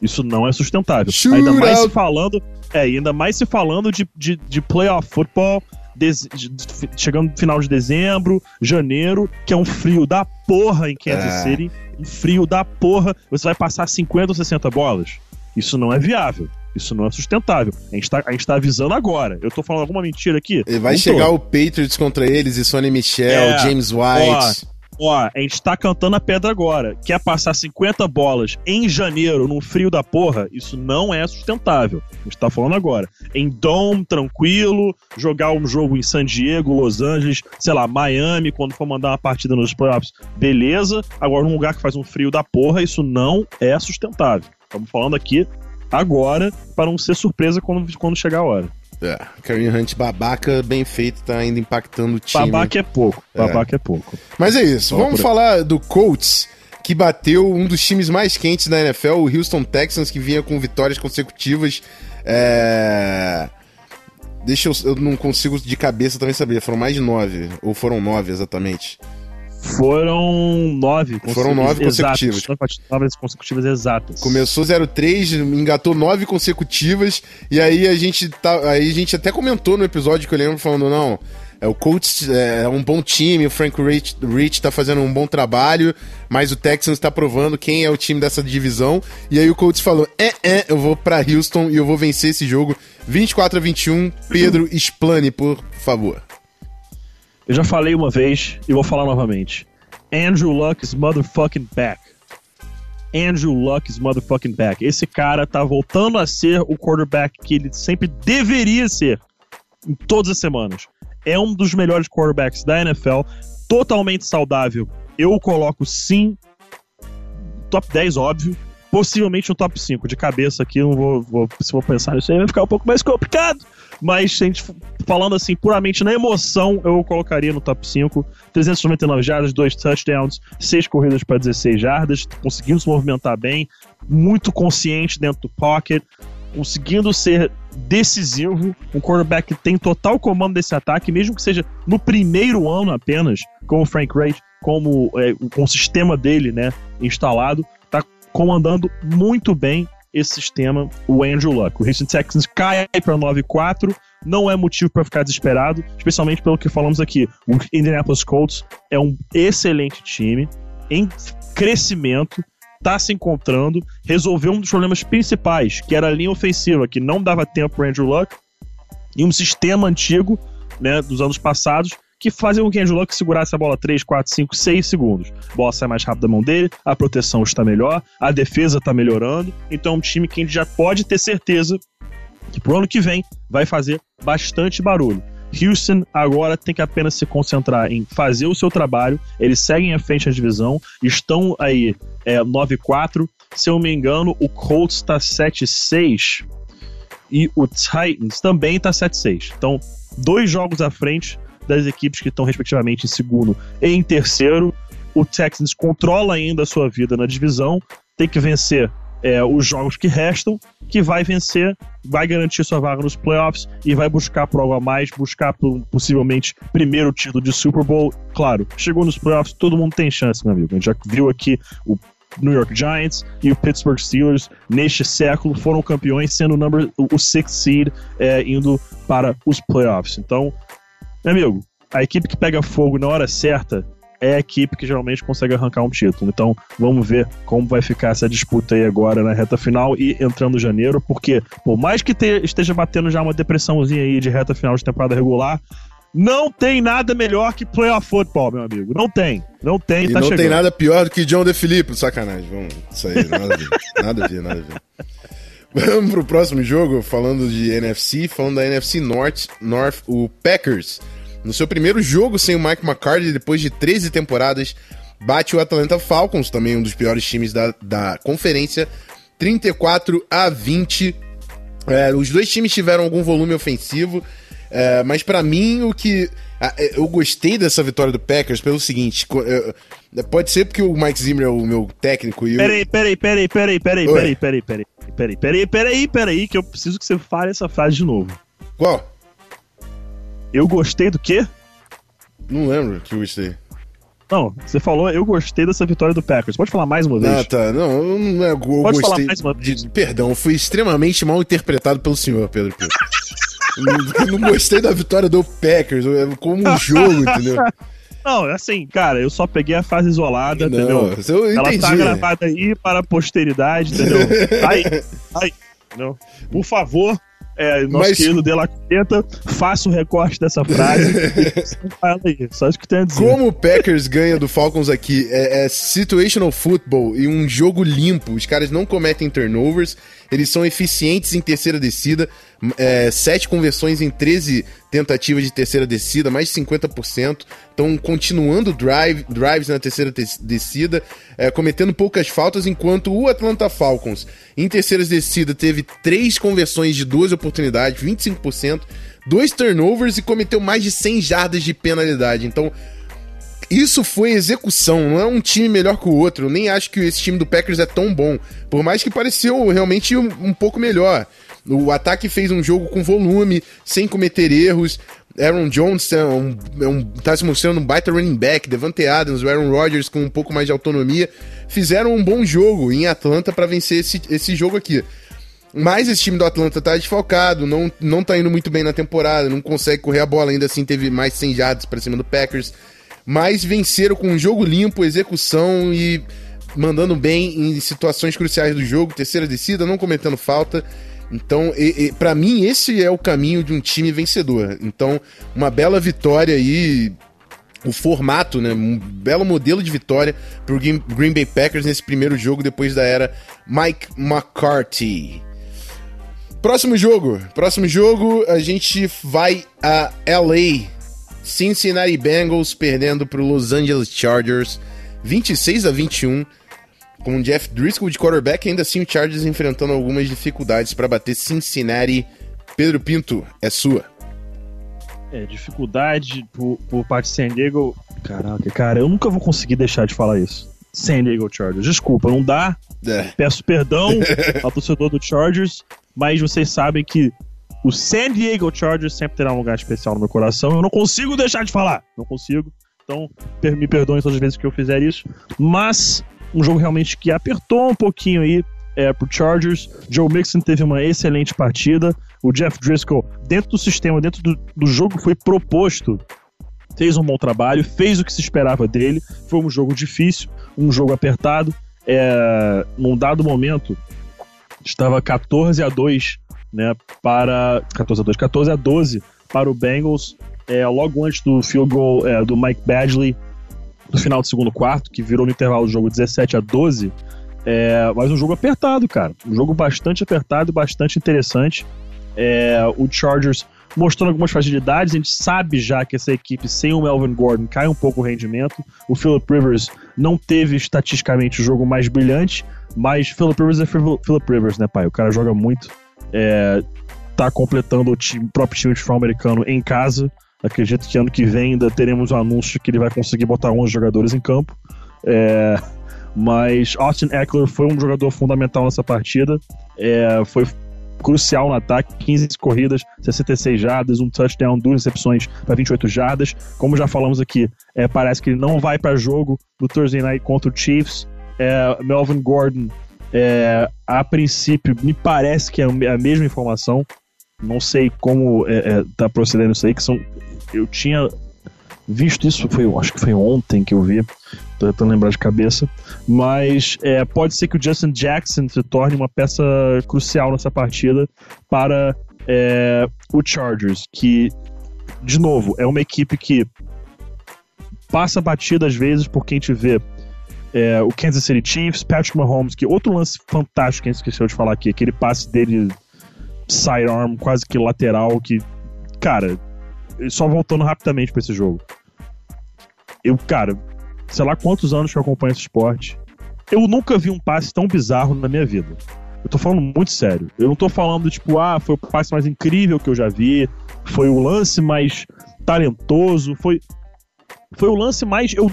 Isso não é sustentável. Shoot ainda mais se falando, é, ainda mais se falando de, de, de playoff football, de, de, chegando no final de dezembro, janeiro, que é um frio da porra em Kansas é. City, um frio da porra. Você vai passar 50 ou 60 bolas? Isso não é viável. Isso não é sustentável. A gente tá, a gente tá avisando agora. Eu tô falando alguma mentira aqui? E vai não chegar tô. o Patriots contra eles e Sonny Michel, é, James White. Ó, ó, a gente tá cantando a pedra agora. Quer passar 50 bolas em janeiro, num frio da porra? Isso não é sustentável. A gente tá falando agora. Em Dome, tranquilo, jogar um jogo em San Diego, Los Angeles, sei lá, Miami, quando for mandar uma partida nos playoffs, beleza. Agora, num lugar que faz um frio da porra, isso não é sustentável. Estamos falando aqui agora para não ser surpresa quando, quando chegar a hora. É, Kareem Hunt babaca, bem feito, tá ainda impactando o time. Babaca é pouco, é. babaca é, é pouco. Mas é isso, vamos falar do Colts, que bateu um dos times mais quentes da NFL, o Houston Texans, que vinha com vitórias consecutivas. É... Deixa eu, eu não consigo de cabeça também saber, foram mais de nove, ou foram nove exatamente. Foram nove Foram nove consecutivas. Nove consecutivas exatas. Começou 03, engatou nove consecutivas, e aí a gente tá. Aí a gente até comentou no episódio que eu lembro falando, não. É, o Colts é um bom time, o Frank Rich, Rich tá fazendo um bom trabalho, mas o Texans tá provando quem é o time dessa divisão. E aí o Colts falou: é, é, eu vou pra Houston e eu vou vencer esse jogo 24 a 21. Pedro, explane, por favor. Eu já falei uma vez e vou falar novamente. Andrew Luck is motherfucking back. Andrew Luck is motherfucking back. Esse cara tá voltando a ser o quarterback que ele sempre deveria ser em todas as semanas. É um dos melhores quarterbacks da NFL, totalmente saudável. Eu o coloco sim top 10, óbvio. Possivelmente no top 5. De cabeça aqui, não vou, vou, se vou pensar nisso aí, vai ficar um pouco mais complicado. Mas, gente, falando assim, puramente na emoção, eu colocaria no top 5. 399 jardas, 2 touchdowns, 6 corridas para 16 jardas, conseguindo se movimentar bem, muito consciente dentro do pocket, conseguindo ser decisivo, um quarterback que tem total comando desse ataque, mesmo que seja no primeiro ano apenas, com o Frank Reich, como é, com o sistema dele, né, instalado, tá comandando muito bem esse sistema, o Andrew Luck. O Houston Texans cai para 9-4, não é motivo para ficar desesperado, especialmente pelo que falamos aqui. O Indianapolis Colts é um excelente time, em crescimento, está se encontrando, resolveu um dos problemas principais, que era a linha ofensiva, que não dava tempo para Andrew Luck, e um sistema antigo, né, dos anos passados, que fazem com que Andrew Luck segurasse a bola 3, 4, 5, 6 segundos. A bola sai mais rápido da mão dele, a proteção está melhor, a defesa está melhorando. Então é um time que a gente já pode ter certeza que pro ano que vem vai fazer bastante barulho. Houston agora tem que apenas se concentrar em fazer o seu trabalho. Eles seguem à frente da divisão, estão aí é, 9-4. Se eu me engano, o Colts está 7-6 e o Titans também está 7-6. Então, dois jogos à frente das equipes que estão respectivamente em segundo e em terceiro. O Texans controla ainda a sua vida na divisão, tem que vencer é, os jogos que restam, que vai vencer, vai garantir sua vaga nos playoffs e vai buscar por algo a mais, buscar por, possivelmente primeiro título de Super Bowl. Claro, chegou nos playoffs, todo mundo tem chance, meu amigo. A gente já viu aqui o New York Giants e o Pittsburgh Steelers neste século foram campeões, sendo o, number, o sixth seed é, indo para os playoffs. Então, amigo, a equipe que pega fogo na hora certa é a equipe que geralmente consegue arrancar um título. Então, vamos ver como vai ficar essa disputa aí agora na reta final e entrando janeiro, porque por mais que te, esteja batendo já uma depressãozinha aí de reta final de temporada regular, não tem nada melhor que playoff football, meu amigo. Não tem. Não tem, e tá não chegando. tem nada pior do que John DeFilippo, sacanagem. Vamos, isso aí, nada a ver. nada a ver, nada a ver. Vamos pro próximo jogo, falando de NFC, falando da NFC North, North o Packers no seu primeiro jogo sem o Mike McCarthy, depois de 13 temporadas, bate o Atlanta Falcons, também um dos piores times da, da conferência, 34 a 20. É, os dois times tiveram algum volume ofensivo, é, mas para mim o que. É, eu gostei dessa vitória do Packers pelo seguinte: é, pode ser porque o Mike Zimmer é o meu técnico e. Peraí, peraí, peraí, peraí, peraí, peraí, peraí, peraí, peraí, peraí, peraí, peraí, que eu preciso que você fale essa frase de novo. Qual? Eu gostei do quê? Não lembro que eu gostei. Não, você falou, eu gostei dessa vitória do Packers. Pode falar mais uma vez? Ah, tá. Não, não é. Eu Pode gostei. falar mais uma vez. De, perdão, fui extremamente mal interpretado pelo senhor, Pedro Pedro. não, não gostei da vitória do Packers, como um jogo, entendeu? Não, assim, cara, eu só peguei a fase isolada, não, entendeu? Eu Ela tá gravada aí para a posteridade, entendeu? Aí, aí, entendeu? Por favor, é, nosso Mas- querido De La Queta, faça o recorte dessa frase e fala aí, só isso que tem a dizer. Como o Packers ganha do Falcons aqui é, é situational football e um jogo limpo. Os caras não cometem turnovers, eles são eficientes em terceira descida, é, sete conversões em 13 tentativas de terceira descida, mais de 50%. Estão continuando drive, drives na terceira te- descida, é, cometendo poucas faltas, enquanto o Atlanta Falcons, em terceiras descida, teve três conversões de duas oportunidades, 25%, dois turnovers e cometeu mais de 100 jardas de penalidade. Então, isso foi execução, não é um time melhor que o outro. Eu nem acho que esse time do Packers é tão bom. Por mais que pareceu realmente um, um pouco melhor. O ataque fez um jogo com volume, sem cometer erros. Aaron Jones é um, é um, tá se mostrando um baita running back. Devante Adams, o Aaron Rodgers com um pouco mais de autonomia. Fizeram um bom jogo em Atlanta para vencer esse, esse jogo aqui. Mas esse time do Atlanta tá desfalcado, não, não tá indo muito bem na temporada, não consegue correr a bola, ainda assim teve mais 100 jardas para cima do Packers. Mas venceram com um jogo limpo, execução e mandando bem em situações cruciais do jogo, terceira descida, não cometendo falta. Então, para mim, esse é o caminho de um time vencedor. Então, uma bela vitória aí, o formato, né? Um belo modelo de vitória pro Green Green Bay Packers nesse primeiro jogo depois da era Mike McCarthy. Próximo jogo. Próximo jogo, a gente vai a LA. Cincinnati Bengals perdendo para Los Angeles Chargers 26 a 21. Com o Jeff Driscoll de quarterback, ainda assim o Chargers enfrentando algumas dificuldades para bater Cincinnati. Pedro Pinto, é sua. É, dificuldade por, por parte de San Diego. Caraca, cara, eu nunca vou conseguir deixar de falar isso. San Diego Chargers. Desculpa, não dá. É. Peço perdão ao torcedor do Chargers, mas vocês sabem que o San Diego Chargers sempre terá um lugar especial no meu coração. Eu não consigo deixar de falar. Não consigo. Então, me perdoem todas as vezes que eu fizer isso. Mas, um jogo realmente que apertou um pouquinho aí é, pro Chargers. Joe Mixon teve uma excelente partida. O Jeff Driscoll, dentro do sistema, dentro do, do jogo que foi proposto, fez um bom trabalho, fez o que se esperava dele. Foi um jogo difícil, um jogo apertado. É, num dado momento, estava 14 a 2 né, para 14 a 2, 14 a 12 para o Bengals, é, logo antes do field goal é, do Mike Badgley no final do segundo quarto, que virou no intervalo do jogo 17 a 12. É, mas um jogo apertado, cara. Um jogo bastante apertado e bastante interessante. É, o Chargers mostrando algumas fragilidades. A gente sabe já que essa equipe sem o Melvin Gordon cai um pouco o rendimento. O Philip Rivers não teve estatisticamente o jogo mais brilhante, mas Philip Rivers é Phil- Philip Rivers, né, pai? O cara joga muito. É, tá completando o time- próprio time de futebol americano em casa. Acredito que ano que vem ainda teremos um anúncio que ele vai conseguir botar 11 jogadores em campo. É, Mas Austin Eckler foi um jogador fundamental nessa partida. É, foi crucial no ataque, 15 corridas, 66 jardas, um touchdown, duas recepções para 28 jardas. Como já falamos aqui, é, parece que ele não vai para jogo no Thursday Night contra o Chiefs. É, Melvin Gordon, é, a princípio, me parece que é a mesma informação. Não sei como é, é, tá procedendo isso aí, que são. Eu tinha visto isso, foi, acho que foi ontem que eu vi, tô tentando lembrar de cabeça. Mas é, pode ser que o Justin Jackson se torne uma peça crucial nessa partida para é, o Chargers, que, de novo, é uma equipe que passa batida às vezes por quem te vê. É, o Kansas City Chiefs, Patrick Mahomes, que outro lance fantástico que a gente esqueceu de falar aqui, aquele passe dele sidearm, quase que lateral, que, cara, só voltando rapidamente para esse jogo. Eu, cara, sei lá quantos anos que eu acompanho esse esporte, eu nunca vi um passe tão bizarro na minha vida. Eu tô falando muito sério. Eu não tô falando, tipo, ah, foi o passe mais incrível que eu já vi, foi o lance mais talentoso, foi. Foi o lance mais. Eu,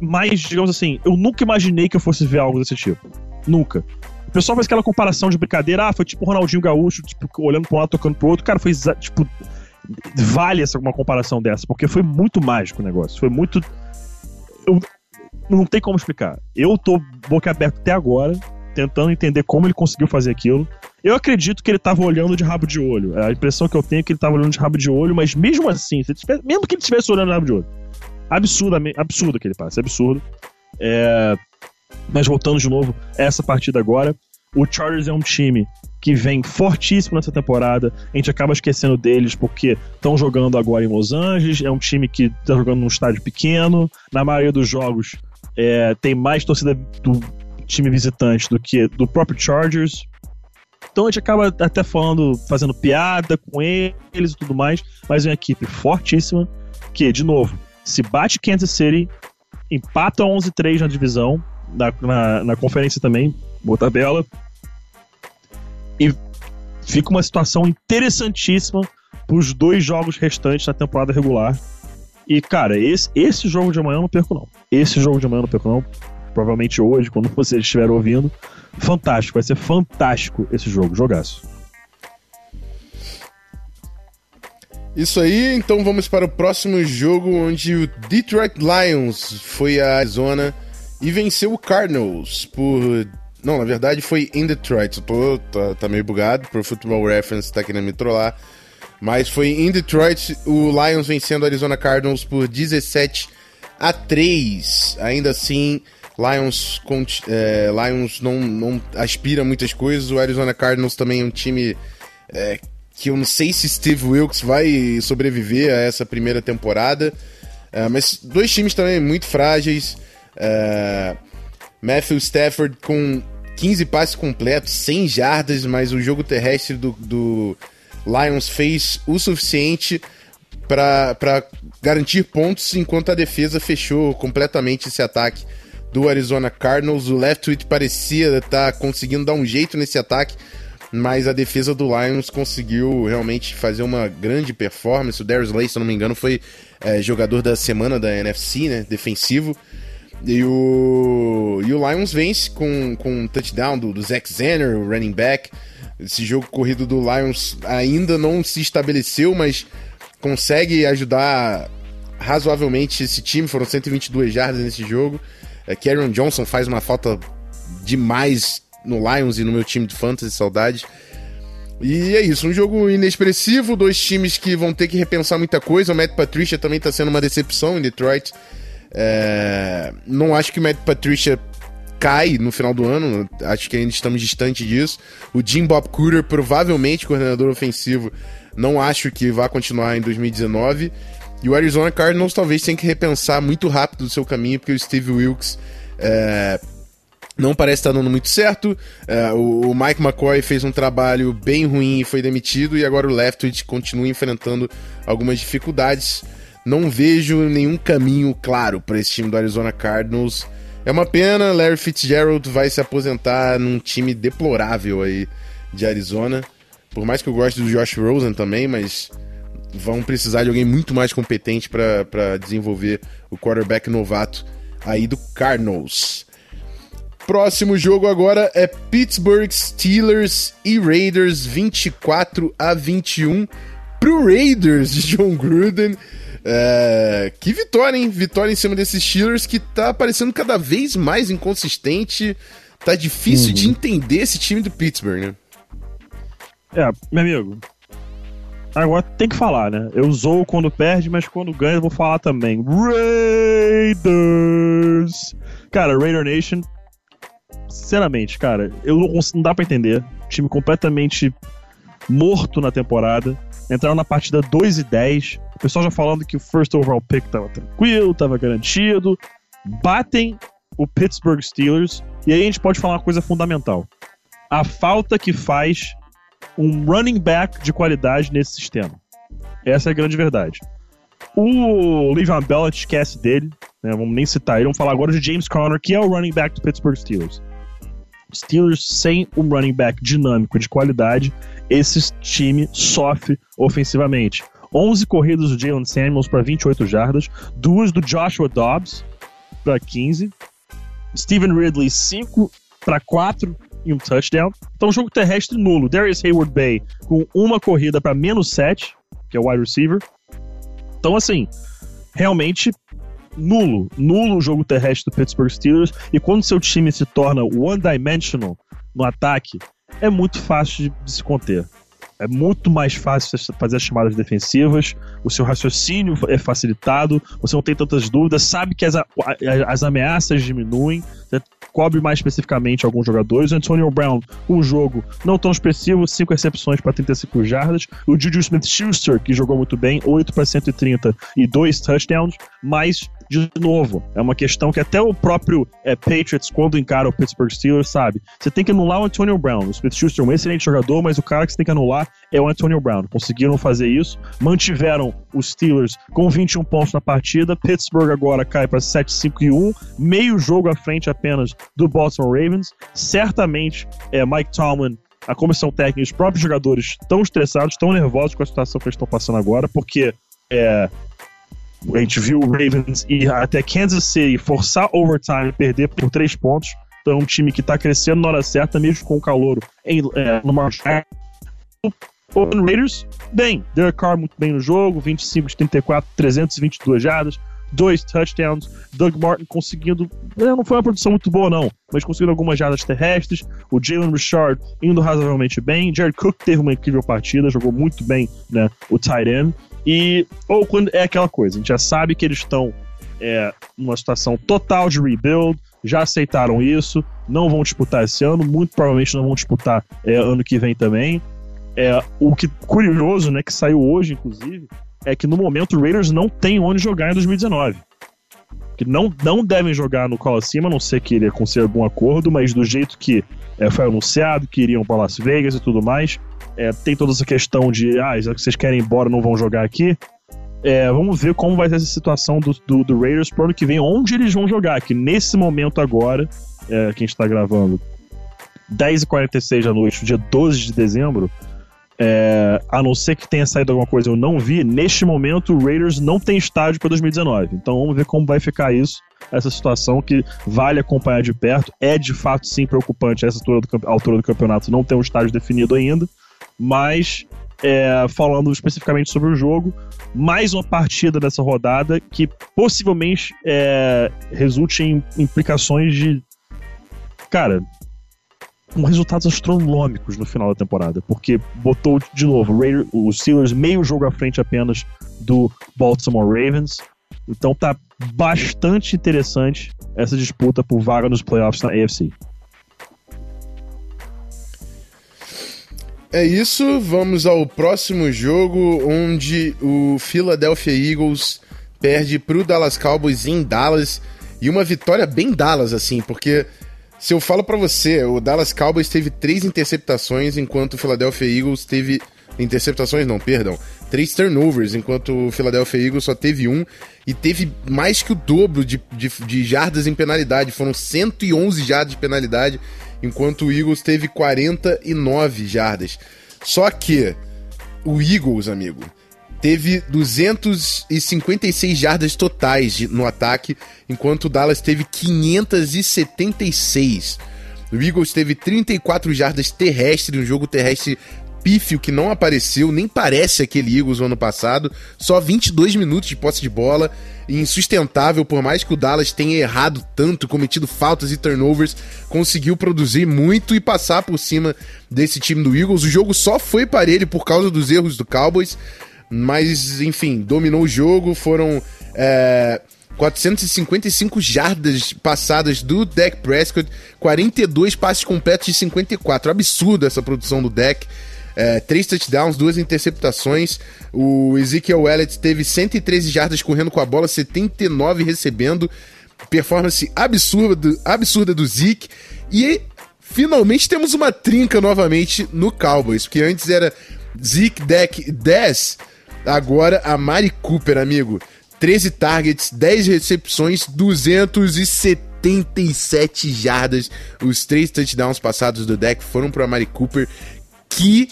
mais, digamos assim, eu nunca imaginei que eu fosse ver algo desse tipo. Nunca. O pessoal faz aquela comparação de brincadeira, ah, foi tipo o Ronaldinho Gaúcho, tipo, olhando pra um lado, tocando pro outro. Cara, foi, tipo, vale essa uma comparação dessa, porque foi muito mágico o negócio. Foi muito. Eu, não tem como explicar. Eu tô boca aberta até agora, tentando entender como ele conseguiu fazer aquilo. Eu acredito que ele tava olhando de rabo de olho. A impressão que eu tenho é que ele tava olhando de rabo de olho, mas mesmo assim, se tivesse, mesmo que ele estivesse olhando de rabo de olho, absurdamente, absurdo que ele passa, absurdo. É, mas voltando de novo, essa partida agora, o Chargers é um time que vem fortíssimo nessa temporada. A gente acaba esquecendo deles porque estão jogando agora em Los Angeles. É um time que está jogando num estádio pequeno. Na maioria dos jogos é, tem mais torcida do time visitante do que do próprio Chargers. Então a gente acaba até falando, fazendo piada com eles e tudo mais, mas é uma equipe fortíssima que, de novo, se bate Kansas City, empata 11-3 na divisão, na, na, na conferência também, boa tabela, e fica uma situação interessantíssima para os dois jogos restantes da temporada regular. E, cara, esse, esse jogo de amanhã eu não perco, não. Esse jogo de amanhã eu não perco, não. Provavelmente hoje, quando vocês estiverem ouvindo. Fantástico, vai ser fantástico esse jogo, jogaço. Isso aí, então vamos para o próximo jogo, onde o Detroit Lions foi a Arizona e venceu o Cardinals por não, na verdade foi em Detroit. Eu tô, tá, tá meio bugado, pro Football Reference tá querendo me trollar. Mas foi em Detroit, o Lions vencendo o Arizona Cardinals por 17 a 3. Ainda assim, Lions, é, Lions não, não aspira muitas coisas. O Arizona Cardinals também é um time é, que eu não sei se Steve Wilkes vai sobreviver a essa primeira temporada. É, mas dois times também muito frágeis. É, Matthew Stafford com 15 passes completos, 100 jardas, mas o jogo terrestre do, do Lions fez o suficiente para garantir pontos, enquanto a defesa fechou completamente esse ataque do Arizona Cardinals. O Leftwich parecia estar tá conseguindo dar um jeito nesse ataque, mas a defesa do Lions conseguiu realmente fazer uma grande performance. O Darius Lay, se não me engano, foi é, jogador da semana da NFC, né, defensivo. E o, e o Lions vence com, com um touchdown do, do Zach Zenner, o running back. Esse jogo corrido do Lions ainda não se estabeleceu, mas consegue ajudar razoavelmente esse time. Foram 122 jardas nesse jogo. É, Karen Johnson faz uma falta demais no Lions e no meu time de fantasy, saudade. E é isso, um jogo inexpressivo, dois times que vão ter que repensar muita coisa. O Matt Patricia também está sendo uma decepção em Detroit. É, não acho que o Matt Patricia cai no final do ano, acho que ainda estamos distante disso. O Jim Bob Cooter, provavelmente coordenador ofensivo, não acho que vá continuar em 2019. E o Arizona Cardinals talvez tenha que repensar muito rápido o seu caminho, porque o Steve Wilkes é, não parece estar dando muito certo. É, o, o, Mike McCoy fez um trabalho bem ruim e foi demitido, e agora o Leftwich continua enfrentando algumas dificuldades não vejo nenhum caminho claro para esse time do Arizona Cardinals. É uma pena, Larry Fitzgerald vai se aposentar num time deplorável aí de Arizona. Por mais que eu goste do Josh Rosen também, mas vão precisar de alguém muito mais competente para desenvolver o quarterback novato aí do Cardinals. Próximo jogo agora é Pittsburgh Steelers e Raiders 24 a 21 pro Raiders de John Gruden. É, que vitória, hein? Vitória em cima desses Steelers que tá parecendo cada vez mais inconsistente. Tá difícil uhum. de entender esse time do Pittsburgh, né? É, meu amigo. Agora tem que falar, né? Eu zoo quando perde, mas quando ganha eu vou falar também. Raiders! Cara, Raider Nation, sinceramente, cara, eu não, não dá para entender. Time completamente morto na temporada. Entraram na partida 2 e 10. Pessoal já falando que o first overall pick tava tranquilo, tava garantido. Batem o Pittsburgh Steelers. E aí a gente pode falar uma coisa fundamental. A falta que faz um running back de qualidade nesse sistema. Essa é a grande verdade. O Le'Veon Bell, esquece dele, né? vamos nem citar ele, vamos falar agora de James Conner, que é o running back do Pittsburgh Steelers. Steelers sem um running back dinâmico de qualidade, esse time sofre ofensivamente. 11 corridas do Jalen Samuels para 28 jardas, duas do Joshua Dobbs para 15, Steven Ridley 5 para 4 e um touchdown. Então, jogo terrestre nulo. Darius Hayward Bay com uma corrida para menos 7, que é o wide receiver. Então, assim, realmente nulo. Nulo o jogo terrestre do Pittsburgh Steelers. E quando seu time se torna one-dimensional no ataque, é muito fácil de, se conter. É muito mais fácil fazer as chamadas defensivas, o seu raciocínio é facilitado, você não tem tantas dúvidas, sabe que as, as ameaças diminuem, cobre mais especificamente alguns jogadores. O Antonio Brown, um jogo não tão expressivo, 5 recepções para 35 jardas. O Juju Smith-Schuster, que jogou muito bem, 8 para 130 e 2 touchdowns, mas de novo, é uma questão que até o próprio é, Patriots, quando encara o Pittsburgh Steelers, sabe. Você tem que anular o Antonio Brown. O Smith Schuster é um excelente jogador, mas o cara que você tem que anular é o Antonio Brown. Conseguiram fazer isso, mantiveram os Steelers com 21 pontos na partida. Pittsburgh agora cai para 7-5 e 1, meio jogo à frente apenas do Baltimore Ravens. Certamente, é, Mike Tomlin a comissão técnica e os próprios jogadores estão estressados, estão nervosos com a situação que eles estão passando agora, porque é, a gente viu o Ravens ir até Kansas City, forçar overtime e perder por três pontos. Então é um time que está crescendo na hora certa, mesmo com o calor em, é, no. O Raiders, bem. Derek Carr muito bem no jogo, 25 de 34, 322 jardas, dois touchdowns. Doug Martin conseguindo. É, não foi uma produção muito boa, não, mas conseguindo algumas jardas terrestres. O Jalen Richard indo razoavelmente bem. Jared Cook teve uma incrível partida, jogou muito bem né, o tight end. E Oakland é aquela coisa, a gente já sabe que eles estão é, numa situação total de rebuild, já aceitaram isso, não vão disputar esse ano, muito provavelmente não vão disputar é, ano que vem também. É, o que curioso, né, que saiu hoje, inclusive, é que no momento o Raiders não tem onde jogar em 2019. Que não, não devem jogar no Coliseum, a não ser que ele consiga algum acordo, mas do jeito que é, foi anunciado, que iriam para Las Vegas e tudo mais, é, tem toda essa questão de, ah, já que vocês querem ir embora, não vão jogar aqui. É, vamos ver como vai ser essa situação do, do, do Raiders pro ano que vem, onde eles vão jogar, que nesse momento agora, é, que a gente tá gravando, 10h46 da noite, dia 12 de dezembro, é, a não ser que tenha saído alguma coisa eu não vi, neste momento o Raiders não tem estádio para 2019. Então vamos ver como vai ficar isso, essa situação que vale acompanhar de perto. É de fato sim preocupante essa altura do, altura do campeonato não ter um estádio definido ainda mas é, falando especificamente sobre o jogo, mais uma partida dessa rodada que possivelmente é, resulte em implicações de. Cara, com resultados astronômicos no final da temporada, porque botou de novo os Steelers meio jogo à frente apenas do Baltimore Ravens. Então tá bastante interessante essa disputa por vaga nos playoffs na AFC. É isso, vamos ao próximo jogo, onde o Philadelphia Eagles perde pro Dallas Cowboys em Dallas. E uma vitória bem Dallas, assim, porque se eu falo para você, o Dallas Cowboys teve três interceptações, enquanto o Philadelphia Eagles teve. Interceptações, não, perdão. Três turnovers, enquanto o Philadelphia Eagles só teve um. E teve mais que o dobro de, de, de jardas em penalidade. Foram 111 jardas de penalidade enquanto o Eagles teve 49 jardas. Só que o Eagles, amigo, teve 256 jardas totais no ataque, enquanto o Dallas teve 576. O Eagles teve 34 jardas terrestres, um jogo terrestre pífio que não apareceu, nem parece aquele Eagles no ano passado. Só 22 minutos de posse de bola, insustentável, por mais que o Dallas tenha errado tanto, cometido faltas e turnovers, conseguiu produzir muito e passar por cima desse time do Eagles. O jogo só foi parelho por causa dos erros do Cowboys, mas enfim, dominou o jogo, foram. É... 455 jardas passadas do Dak Prescott, 42 passes completos de 54. Absurdo essa produção do Dak. É, três touchdowns, duas interceptações. O Ezekiel Elliott teve 113 jardas correndo com a bola, 79 recebendo. Performance absurda, absurda do Zeke. E finalmente temos uma trinca novamente no Cowboys, porque antes era Zeke, Deck 10, agora a Mari Cooper, amigo. 13 targets, 10 recepções, 277 jardas. Os três touchdowns passados do deck foram para Mari Cooper. Que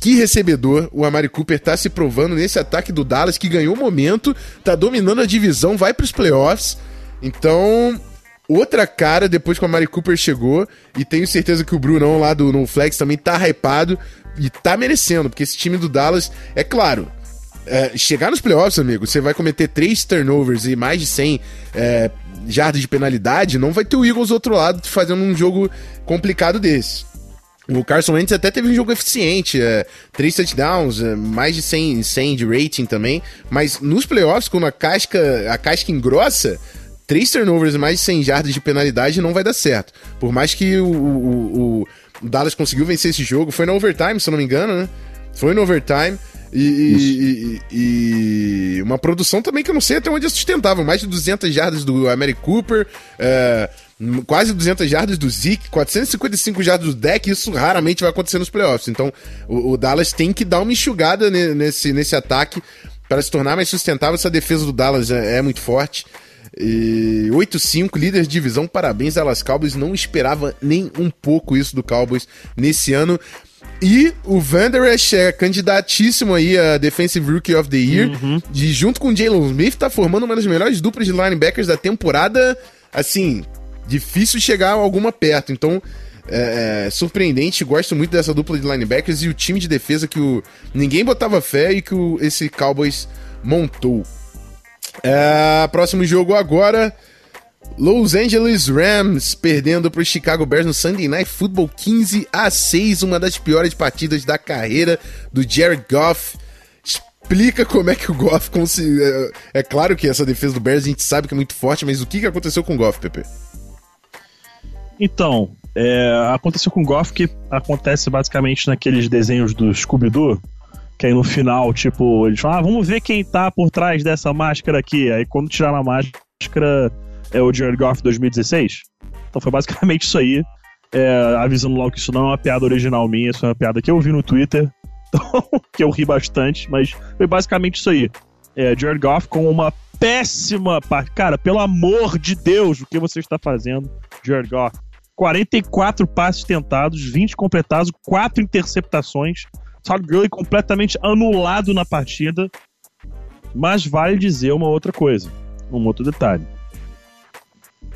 que recebedor o Amari Cooper tá se provando nesse ataque do Dallas, que ganhou momento, tá dominando a divisão, vai para os playoffs. Então, outra cara depois que o Amari Cooper chegou, e tenho certeza que o Brunão lá do No Flex também tá hypado e tá merecendo, porque esse time do Dallas, é claro, é, chegar nos playoffs, amigo, você vai cometer três turnovers e mais de 100 é, jardas de penalidade, não vai ter o Eagles do outro lado fazendo um jogo complicado desse. O Carson Wentz até teve um jogo eficiente, é, três touchdowns, é, mais de 100, 100 de rating também, mas nos playoffs, quando a casca, a casca engrossa, três turnovers e mais de 100 jardas de penalidade não vai dar certo. Por mais que o, o, o Dallas conseguiu vencer esse jogo, foi no overtime, se eu não me engano, né? Foi no overtime. E, e, e, uma produção também que eu não sei até onde é sustentável. Mais de 200 jardas do Amari Cooper, é, quase 200 jardas do Zeke, 455 jardas do deck. Isso raramente vai acontecer nos playoffs. Então o, o Dallas tem que dar uma enxugada nesse, nesse ataque para se tornar mais sustentável. Essa defesa do Dallas é, é muito forte. E 8-5, líder de divisão, parabéns Dallas Cowboys. Não esperava nem um pouco isso do Cowboys nesse ano. E o Van Esch é candidatíssimo aí a Defensive Rookie of the Year. Uhum. E junto com o Jalen Smith, tá formando uma das melhores duplas de linebackers da temporada. Assim, difícil chegar alguma perto. Então, é, é, surpreendente. Gosto muito dessa dupla de linebackers e o time de defesa que o, ninguém botava fé e que o, esse Cowboys montou. É, próximo jogo agora. Los Angeles Rams perdendo para o Chicago Bears no Sunday Night Football 15 a 6, uma das piores partidas da carreira do Jared Goff. Explica como é que o Goff conseguiu. É, é, claro que essa defesa do Bears a gente sabe que é muito forte, mas o que, que aconteceu com o Goff, Pepe? Então, é, aconteceu com o Goff que acontece basicamente naqueles desenhos do Scooby-Doo, que aí no final, tipo, eles falam, ah, vamos ver quem tá por trás dessa máscara aqui. Aí quando tirar a máscara, é o Jared Goff 2016. Então foi basicamente isso aí. É, avisando logo que isso não é uma piada original minha, isso é uma piada que eu vi no Twitter, então, que eu ri bastante, mas foi basicamente isso aí. É, Jared Goff com uma péssima parte. Cara, pelo amor de Deus, o que você está fazendo, Jared Goff? 44 passes tentados, 20 completados, 4 interceptações. Todd Gurley completamente anulado na partida. Mas vale dizer uma outra coisa, um outro detalhe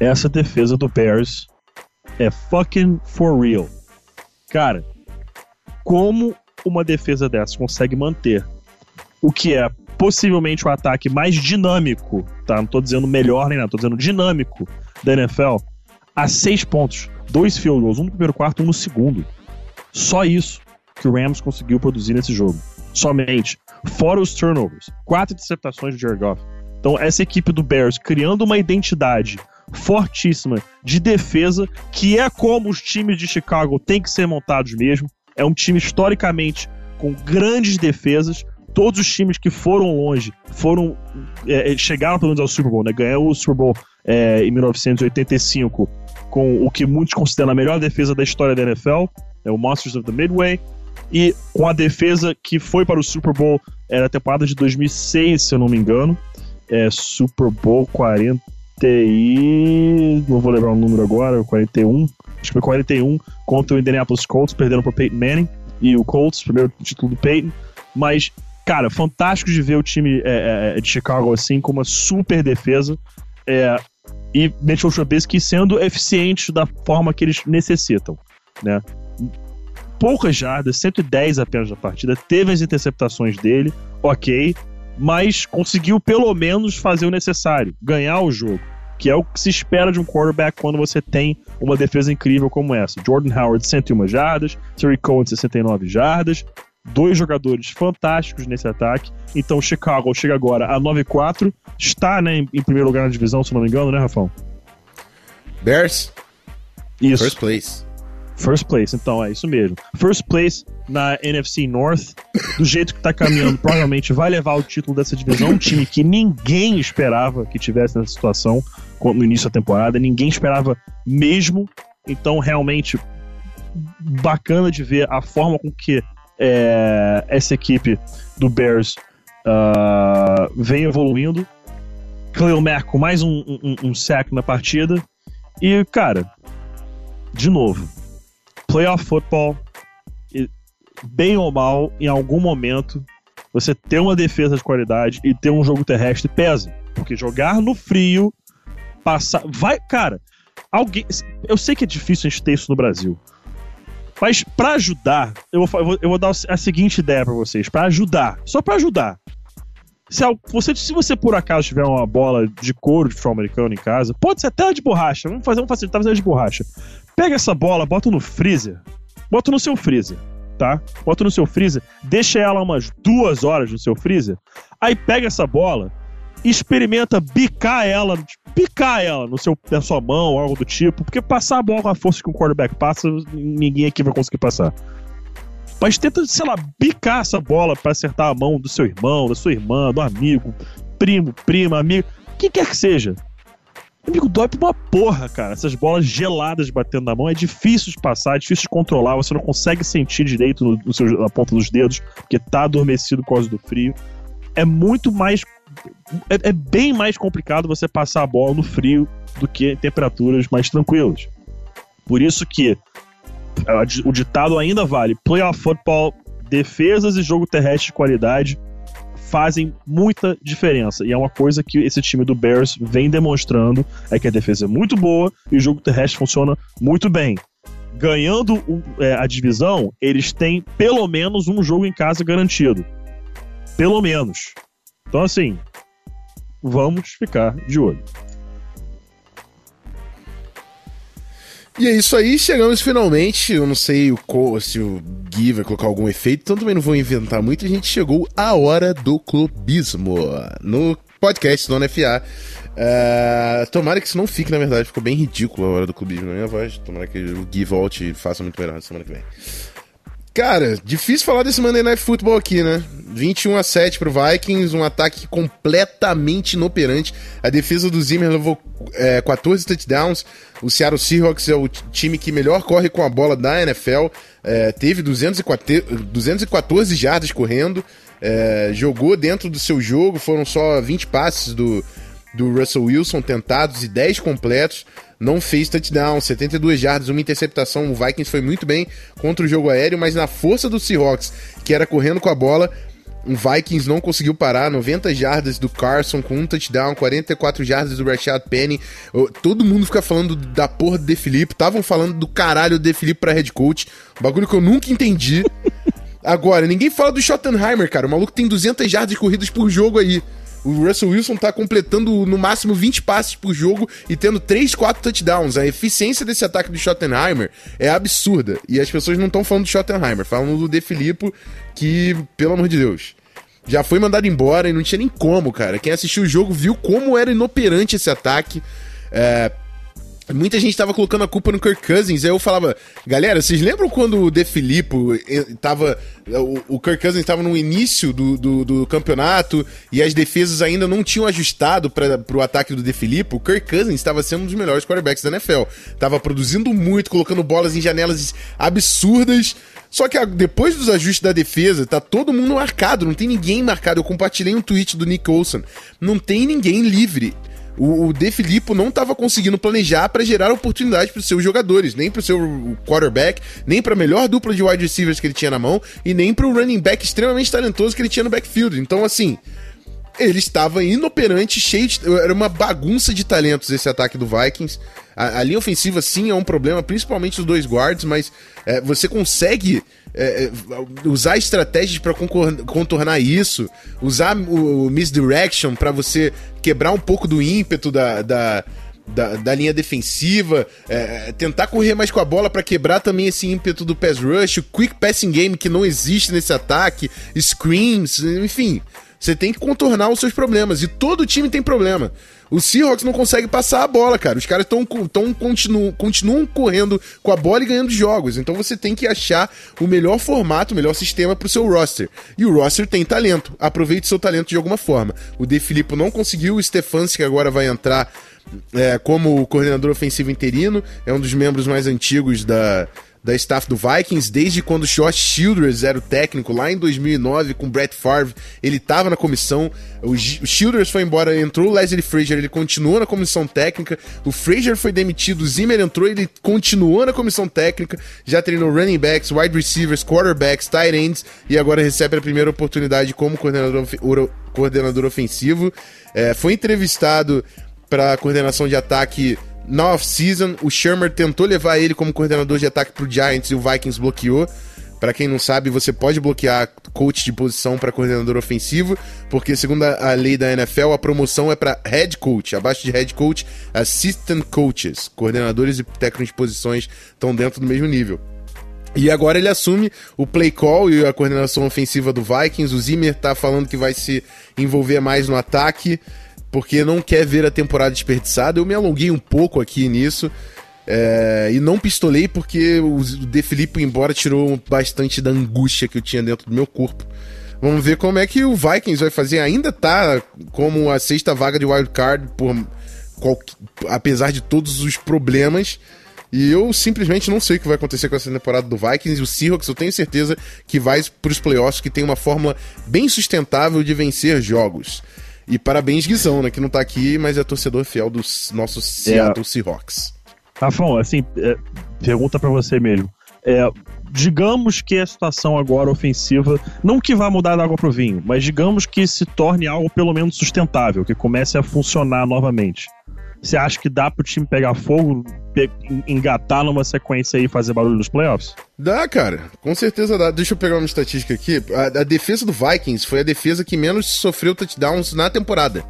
essa defesa do Bears é fucking for real. Cara, como uma defesa dessa consegue manter o que é possivelmente o ataque mais dinâmico, tá? Não tô dizendo melhor nem nada, tô dizendo dinâmico da NFL, a seis pontos, dois field goals, um no primeiro quarto, um no segundo. Só isso que o Rams conseguiu produzir nesse jogo. Somente. Fora os turnovers. Quatro interceptações de Jared Goff. Então, essa equipe do Bears criando uma identidade fortíssima de defesa, que é como os times de Chicago têm que ser montados mesmo. É um time historicamente com grandes defesas. Todos os times que foram longe foram é, é chegaram pelo menos ao Super Bowl, né? Ganhou o Super Bowl é, em 1985 com o que muitos consideram a melhor defesa da história da NFL, é o Monsters of the Midway, e com a defesa que foi para o Super Bowl era a temporada de 2006, se eu não me engano, é Super Bowl 40 TI, não vou lembrar o número agora, 41, acho que foi 41, contra o Indianapolis Colts, perdendo para Peyton Manning, e o Colts, primeiro título do Peyton, mas, cara, fantástico de ver o time é, é, de Chicago assim, com uma super defesa. É, e Mitchell Trubisky sendo eficiente da forma que eles necessitam, né? Poucas jardas, 110 apenas na partida, teve as interceptações dele, ok, mas conseguiu pelo menos fazer o necessário, ganhar o jogo, que é o que se espera de um quarterback quando você tem uma defesa incrível como essa. Jordan Howard, 101 jardas, Terry Cohen, 69 jardas, dois jogadores fantásticos nesse ataque. Então, Chicago chega agora a 9-4, está né, em, primeiro lugar na divisão, se não me engano, né, Rafão? Bears. Isso. First place. First place, então é isso mesmo. First place na NFC North, do jeito que tá caminhando, provavelmente vai levar o título dessa divisão. Um time que ninguém esperava que tivesse nessa situação no início da temporada, ninguém esperava mesmo. Então, realmente, bacana de ver a forma com que é, essa equipe do Bears uh, vem evoluindo. Khalil Mack com mais um, um, um sack na partida. E, cara, de novo, playoff football, bem ou mal, em algum momento, você ter uma defesa de qualidade e ter um jogo terrestre pesa. Porque jogar no frio, passar. Vai, cara, alguém. Eu sei que é difícil a gente ter isso no Brasil. Mas para ajudar, eu vou, eu vou dar a seguinte ideia para vocês. para ajudar, só para ajudar. Se você, se você por acaso tiver uma bola de couro de futebol americano em casa, pode ser até de borracha. Vamos fazer, vamos facilitar, de borracha. Pega essa bola, bota no freezer. Bota no seu freezer, tá? Bota no seu freezer, deixa ela umas duas horas no seu freezer. Aí pega essa bola, experimenta bicar ela, picar ela no seu, na sua mão, algo do tipo, porque passar a bola com a força que o quarterback passa, ninguém aqui vai conseguir passar. Mas tenta, sei lá, bicar essa bola para acertar a mão do seu irmão, da sua irmã, do amigo, primo, prima, amigo, quem quer que seja. Amigo, dói pra uma porra, cara. Essas bolas geladas batendo na mão é difícil de passar, é difícil de controlar, você não consegue sentir direito no, no seu, na ponta dos dedos, porque tá adormecido por causa do frio. É muito mais é, é, bem mais complicado você passar a bola no frio do que em temperaturas mais tranquilas. Por isso que o ditado ainda vale: playoff football, defesas e jogo terrestre de qualidade fazem muita diferença. E é uma coisa que esse time do Bears vem demonstrando: é que a defesa é muito boa e o jogo terrestre funciona muito bem. Ganhando é, a divisão, eles têm pelo menos um jogo em casa garantido. Pelo menos. Então, assim, vamos ficar de olho. E é isso aí, chegamos finalmente. Eu não sei o, se o Gui vai colocar algum efeito, então também não vou inventar muito. A gente chegou à hora do clubismo no podcast do NFA. Uh, é, tomara que isso não fique, na verdade, ficou bem ridículo a hora do clubismo na minha voz. Tomara que o Gui volte e faça muito melhor na semana que vem. Cara, difícil falar desse Monday Night Football aqui, né? 21 a 7 pro Vikings, um ataque completamente inoperante. A defesa do Zimmer levou é, 14 touchdowns. O Seattle Seahawks é o time que melhor corre com a bola da NFL. É, teve 214, 214 jardas correndo. É, jogou dentro do seu jogo. Foram só 20 passes do, do Russell Wilson tentados e 10 completos não fez touchdown, 72 jardas, uma interceptação. O Vikings foi muito bem contra o jogo aéreo, mas na força do Seahawks, que era correndo com a bola, o Vikings não conseguiu parar, 90 jardas do Carson com um touchdown, 44 jardas do Rashad Penny. Todo mundo fica falando da porra do De Filipe, estavam falando do caralho do De Filipe pra head coach, um bagulho que eu nunca entendi. Agora, ninguém fala do Schottenheimer, cara, o maluco tem 200 jardas corridas por jogo aí. O Russell Wilson tá completando no máximo 20 passes por jogo e tendo 3, 4 touchdowns. A eficiência desse ataque do Schottenheimer é absurda. E as pessoas não estão falando do Schottenheimer, falam do De Filippo, que, pelo amor de Deus, já foi mandado embora e não tinha nem como, cara. Quem assistiu o jogo viu como era inoperante esse ataque. É, Muita gente tava colocando a culpa no Kirk Cousins, aí eu falava, galera, vocês lembram quando o De Filippo eh, tava. O, Kirk Cousins estava no início do, do, do, campeonato e as defesas ainda não tinham ajustado para o ataque do De Filippo? O Kirk Cousins estava sendo um dos melhores quarterbacks da NFL. Tava produzindo muito, colocando bolas em janelas absurdas. Só que depois dos ajustes da defesa, tá todo mundo marcado, não tem ninguém marcado. Eu compartilhei um tweet do Nick Olson. Não tem ninguém livre o, o De Filippo não estava conseguindo planejar para gerar oportunidade para os seus jogadores, nem para o seu quarterback, nem para a melhor dupla de wide receivers que ele tinha na mão e nem para o running back extremamente talentoso que ele tinha no backfield. Então, assim, ele estava inoperante, cheio de. Era uma bagunça de talentos esse ataque do Vikings. A, a linha ofensiva, sim, é um problema, principalmente os dois guards, mas é, você consegue é, é usar estratégias para contornar isso, usar o, o misdirection para você quebrar um pouco do ímpeto da, da da, da, linha defensiva, é, tentar correr mais com a bola para quebrar também esse ímpeto do pass rush, o quick passing game que não existe nesse ataque, screens, enfim. Você tem que contornar os seus problemas. E todo time tem problema. O Seahawks não consegue passar a bola, cara. Os caras tão, tão, continuam, continuam correndo com a bola e ganhando jogos. Então você tem que achar o melhor formato, o melhor sistema pro seu roster. E o roster tem talento. Aproveite seu talento de alguma forma. O De Filippo não conseguiu, o Stefanski agora vai entrar é, como coordenador ofensivo interino. É um dos membros mais antigos da, da staff do Vikings, desde quando Josh Childress era o técnico, lá em 2009, com Brett Favre, ele estava na comissão, o, Childress foi embora, entrou o Leslie Frazier, ele continuou na comissão técnica, o Frazier foi demitido, o Zimmer entrou, ele continuou na comissão técnica, já treinou running backs, wide receivers, quarterbacks, tight ends, e agora recebe a primeira oportunidade como coordenador, coordenador ofensivo, é, foi entrevistado para coordenação de ataque na off-season, o Shermer tentou levar ele como coordenador de ataque pro Giants e o Vikings bloqueou. Para quem não sabe, você pode bloquear coach de posição para coordenador ofensivo, porque segundo a lei da NFL, a promoção é para head coach. Abaixo de head coach, assistant coaches, coordenadores e técnicos de posições estão dentro do mesmo nível. E agora ele assume o play call e a coordenação ofensiva do Vikings. O Zimmer tá falando que vai se envolver mais no ataque porque não quer ver a temporada desperdiçada. Eu me alonguei um pouco aqui nisso. É, e não pistolei porque o De Filippo, embora, tirou bastante da angústia que eu tinha dentro do meu corpo. Vamos ver como é que o Vikings vai fazer. Ainda tá como a sexta vaga de wildcard, qual, apesar de todos os problemas. E eu simplesmente não sei o que vai acontecer com essa temporada do Vikings. E o Seahawks, eu tenho certeza que vai para os playoffs, que tem uma fórmula bem sustentável de vencer jogos. E parabéns, Guizão, né? Que não tá aqui, mas é torcedor fiel do nosso Seattle é. Seahawks. Rafão, assim, é, pergunta para você mesmo. É, digamos que a situação agora ofensiva, não que vá mudar da água pro vinho, mas digamos que se torne algo pelo menos sustentável, que comece a funcionar novamente. Você acha que dá pro time pegar fogo, pe engatar numa sequência aí e fazer barulho nos playoffs? Dá, cara. Com certeza dá. Deixa eu pegar uma estatística aqui. A, a defesa do Vikings foi a defesa que menos sofreu touchdowns na temporada.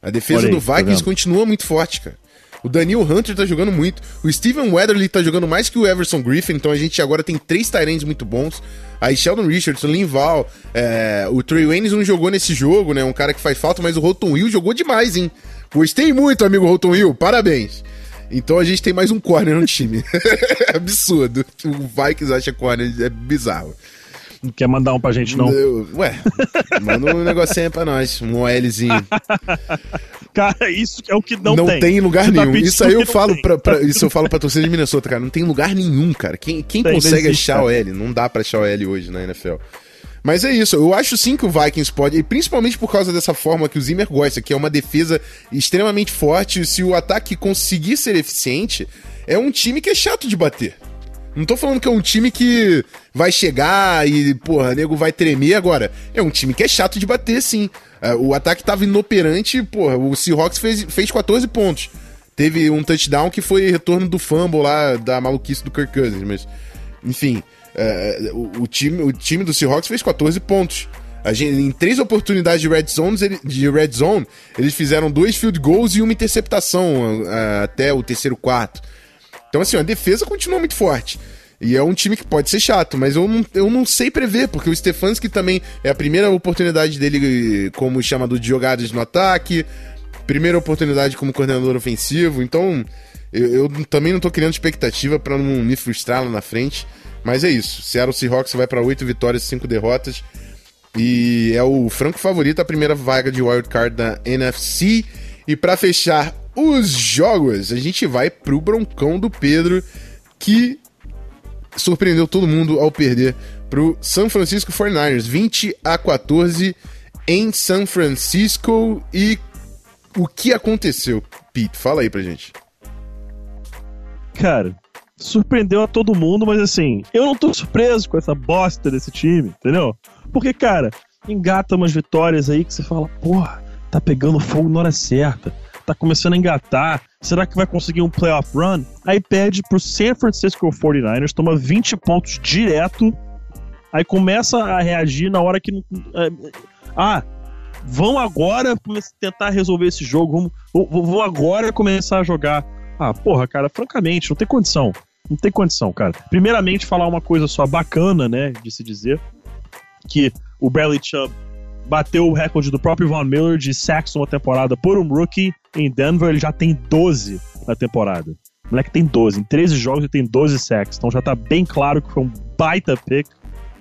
A defesa aí, do tá Vikings tá continua muito forte, cara. O Daniel Hunter tá jogando muito. O Steven Weatherly tá jogando mais que o Everson Griffin. Então a gente agora tem três Tyrants muito bons. Aí Sheldon Richardson, Linval, é, o Trey Waynes não jogou nesse jogo, né? Um cara que faz falta, mas o Roton Will jogou demais, hein? Gostei muito, amigo Holton Hill, parabéns. Então a gente tem mais um corner no time. é absurdo. O Vikings acha corner é bizarro. Não quer mandar um pra gente, não? Eu, ué, manda um negocinho pra nós, um OLzinho. Cara, isso é o que não, não tem. Não tem em lugar Você tá nenhum. Tá isso aí eu falo pra, pra, isso eu falo pra torcida de Minnesota, cara. Não tem lugar nenhum, cara. Quem, quem tem, consegue achar o L? Não dá pra achar o L hoje na NFL. Mas é isso, eu acho sim que o Vikings pode, e principalmente por causa dessa forma que o Zimmer gosta, que é uma defesa extremamente forte. Se o ataque conseguir ser eficiente, é um time que é chato de bater. Não tô falando que é um time que vai chegar e, porra, nego vai tremer agora. É um time que é chato de bater, sim. É, o ataque tava inoperante, porra, o Seahawks fez, fez 14 pontos. Teve um touchdown que foi retorno do fumble lá, da maluquice do Kirk Cousins, mas, enfim. É, o, o, time, o time do Seahawks fez 14 pontos. Gente, em três oportunidades de red, zones, de red zone, eles fizeram dois field goals e uma interceptação uh, até o terceiro quarto. Então, assim, a defesa continua muito forte. E é um time que pode ser chato, mas eu não, eu não sei prever, porque o Stefanski também é a primeira oportunidade dele como chamador de jogadas no ataque, primeira oportunidade como coordenador ofensivo, então eu, eu também não tô criando expectativa para não me frustrar lá na frente. Mas é isso. Seattle Seahawks vai para oito vitórias e cinco derrotas. E é o franco favorito a primeira vaga de wildcard da NFC. E para fechar os jogos, a gente vai pro broncão do Pedro, que surpreendeu todo mundo ao perder pro San Francisco 49ers, 20 a 14 em San Francisco. E O que aconteceu, Pete? Fala aí pra gente. Cara, surpreendeu a todo mundo, mas assim, eu não tô surpreso com essa bosta desse time, entendeu? Porque, cara, engata umas vitórias aí que você fala, porra, tá pegando fogo na hora certa, tá começando a engatar, será que vai conseguir um playoff run? Aí perde pro San Francisco 49ers, toma 20 pontos direto, aí começa a reagir na hora que. É, ah, vão agora tentar resolver esse jogo, vão agora começar a jogar. Ah, porra, cara, francamente, não tem condição. Não tem condição, cara. Primeiramente, falar uma coisa só bacana, né, de se dizer, que o Bradley Chubb bateu o recorde do próprio Von Miller de sacks numa temporada por um rookie em Denver. Ele já tem 12 na temporada. O moleque tem 12. Em 13 jogos ele tem 12 sacks. Então já tá bem claro que foi um baita pick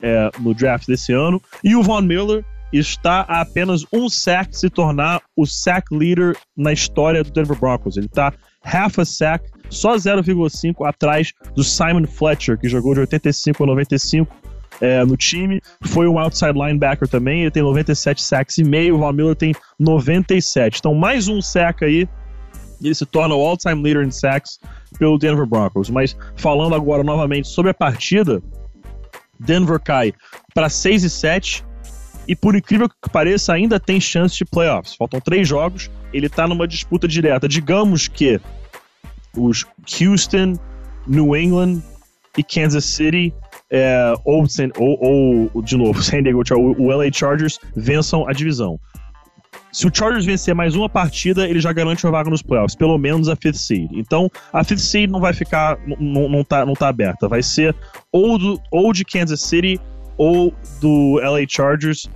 é, no draft desse ano. E o Von Miller está a apenas um sack se tornar o sack leader na história do Denver Broncos. Ele tá half a sack, só 0,5 atrás do Simon Fletcher, que jogou de 85 a 95 é, no time. Foi um outside linebacker também, ele tem 97 sacks e meio, o Von Miller tem 97. Então, mais um sack aí, ele se torna o all-time leader in sacks pelo Denver Broncos. Mas falando agora novamente sobre a partida, Denver cai para 6 e 7 e por incrível que pareça ainda tem chance de playoffs. Faltam três jogos, ele está numa disputa direta. Digamos que os Houston, New England e Kansas City é, ou, ou, ou, de novo, San Diego, o, LA Chargers vençam a divisão. Se o Chargers vencer mais uma partida, ele já garante uma vaga nos playoffs, pelo menos a fifth seed. Então, a fifth seed não vai ficar, não, não, tá, não tá aberta. Vai ser ou, do, ou de Kansas City ou do LA Chargers,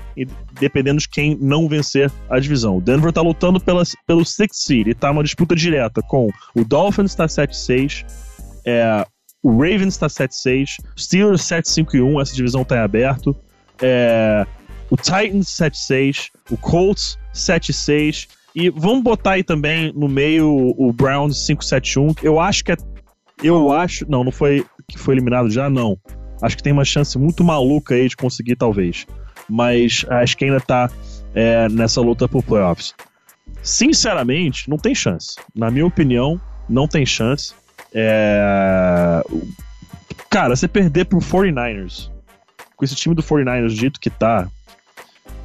dependendo de quem não vencer a divisão. O Denver tá lutando pela, pelo sixth seed e tá uma disputa direta com o Dolphins tá 7-6, é, o Ravens está 7-6, Steelers 7-5-1, essa divisão está em aberto. É, o Titans 7-6, o Colts 7-6. E vamos botar aí também no meio o Browns 5-7-1. Eu acho que é. Eu acho. Não, não foi que foi eliminado já, não. Acho que tem uma chance muito maluca aí de conseguir, talvez. Mas acho que ainda tá é, nessa luta por playoffs. Sinceramente, não tem chance. Na minha opinião, não tem chance. É... Cara, você perder pro 49ers, com esse time do 49ers dito que tá,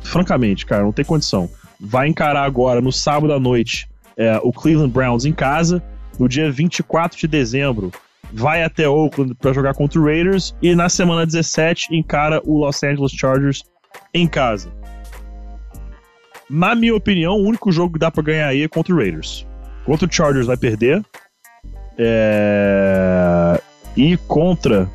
francamente, cara, não tem condição. Vai encarar agora, no sábado à noite, é, o Cleveland Browns em casa, no dia 24 de dezembro, vai até Oakland para jogar contra o Raiders e na semana 17 encara o Los Angeles Chargers em casa. Na minha opinião, o único jogo que dá para ganhar aí é contra o Raiders. Contra o Chargers vai perder, é... E contra.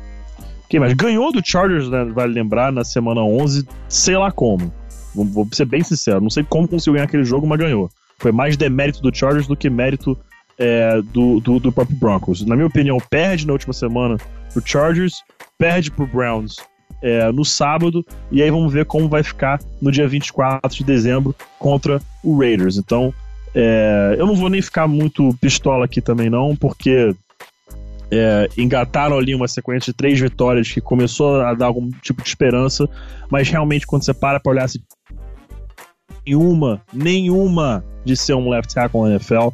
Quem mais? Ganhou do Chargers, né? Vale lembrar, na semana 11, sei lá como. Vou, ser bem sincero, não sei como conseguiu ganhar aquele jogo, mas ganhou. Foi mais demérito do Chargers do que mérito é, do, do, do, próprio Broncos. Na minha opinião, perde na última semana pro Chargers, perde pro Browns é, no sábado, e aí vamos ver como vai ficar no dia 24 de dezembro contra o Raiders. Então, é, eu não vou nem ficar muito pistola aqui também, não, porque é, engataram ali uma sequência de três vitórias que começou a dar algum tipo de esperança, mas realmente quando você para pra olhar assim, nenhuma, nenhuma de ser um left tackle na NFL,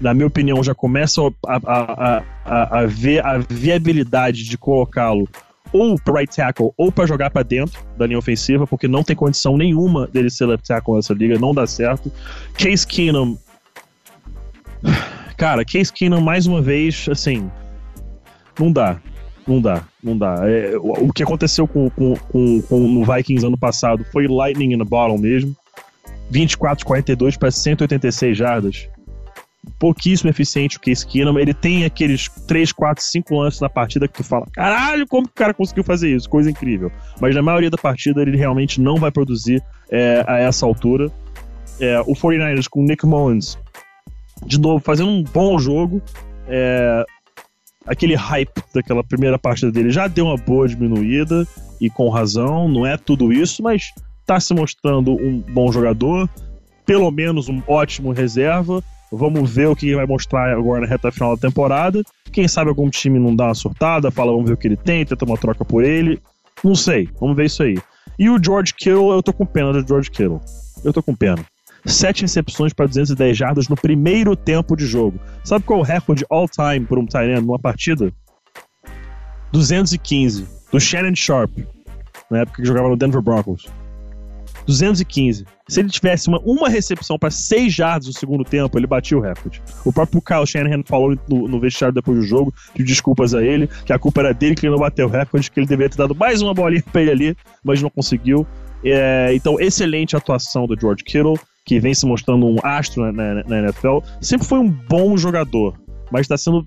na minha opinião, já começa a, a, a, a ver a viabilidade de colocá-lo ou para right tackle ou para jogar para dentro da linha ofensiva, porque não tem condição nenhuma dele ser left tackle nessa liga, não dá certo. Case Keenum. Cara, Case Keenum, mais uma vez, assim. Não dá. Não dá, não dá. É, o, o, que aconteceu com, com, com, com, Vikings ano passado foi lightning in the bottle mesmo. 24 42 para 186 jardas pouquíssimo eficiente o Case Keenum. Ele tem aqueles 3, 4, 5 lances na partida que tu fala, caralho, como que o cara conseguiu fazer isso? Coisa incrível. Mas na maioria da partida ele realmente não vai produzir é, a essa altura. É, o 49ers com o Nick Mullins, de novo, fazendo um bom jogo. É, aquele hype daquela primeira partida dele já deu uma boa diminuída e com razão, não é tudo isso, mas tá se mostrando um bom jogador, pelo menos um ótimo reserva Vamos ver o que vai mostrar agora na reta final da temporada. Quem sabe algum time não dá uma surtada, fala, vamos ver o que ele tem, tenta uma troca por ele. Não sei, vamos ver isso aí. E o George Kittle, eu tô com pena do George Kittle. Eu tô com pena. sete recepções para 210 jardas no primeiro tempo de jogo. Sabe qual é o recorde all-time por um tight numa partida? 215, do Shannon Sharp, na época que jogava no Denver Broncos. 215. Se ele tivesse uma, uma recepção para 6 jardas no segundo tempo, ele batia o recorde. O próprio Kyle Shanahan falou no, no vestiário depois do jogo, pediu desculpas a ele, que a culpa era dele que ele não bateu o recorde, que ele deveria ter dado mais uma bolinha para ele ali, mas não conseguiu. É, então, excelente atuação do George Kittle, que vem se mostrando um astro na, na, na NFL. Sempre foi um bom jogador, mas está sendo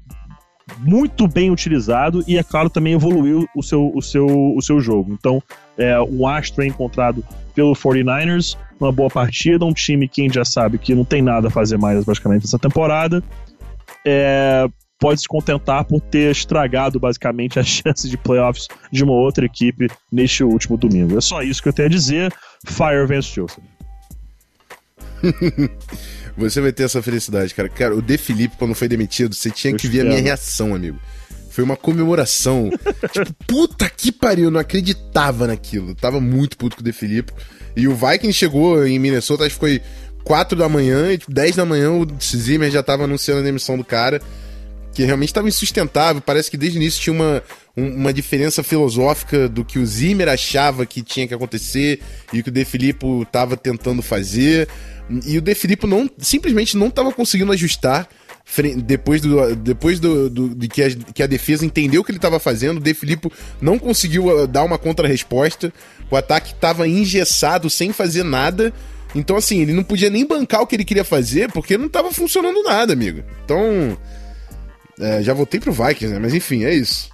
muito bem utilizado e, é claro, também evoluiu o seu, o seu, o seu jogo. Então, é um astro encontrado pelo 49ers, uma boa partida, um time que a gente já sabe que não tem nada a fazer mais basicamente essa temporada. É, pode se contentar por ter estragado basicamente as chances de playoffs de uma outra equipe neste último domingo. É só isso que eu tenho a dizer. Fire Vance Joseph. Você vai ter essa felicidade, cara. Cara, o De Felipe, quando foi demitido, você tinha eu que ver a minha reação, amigo. Foi uma comemoração. tipo, puta que pariu, eu não acreditava naquilo. tava muito puto com o De Felipe. E o Viking chegou em Minnesota, acho que foi 4 da manhã, e 10 da manhã o Zimmer já tava anunciando a demissão do cara. Que realmente estava insustentável. Parece que desde o início tinha uma, uma diferença filosófica do que o Zimmer achava que tinha que acontecer e o que o De Filippo estava tentando fazer. E o De Filippo não, simplesmente não estava conseguindo ajustar depois, do, depois do, do, de que a, que a defesa entendeu o que ele estava fazendo, o De Filippo não conseguiu uh, dar uma contra-resposta. O ataque estava engessado, sem fazer nada. Então, assim, ele não podia nem bancar o que ele queria fazer, porque não estava funcionando nada, amigo. Então, é, já voltei pro Vikings, né? Mas enfim, é isso.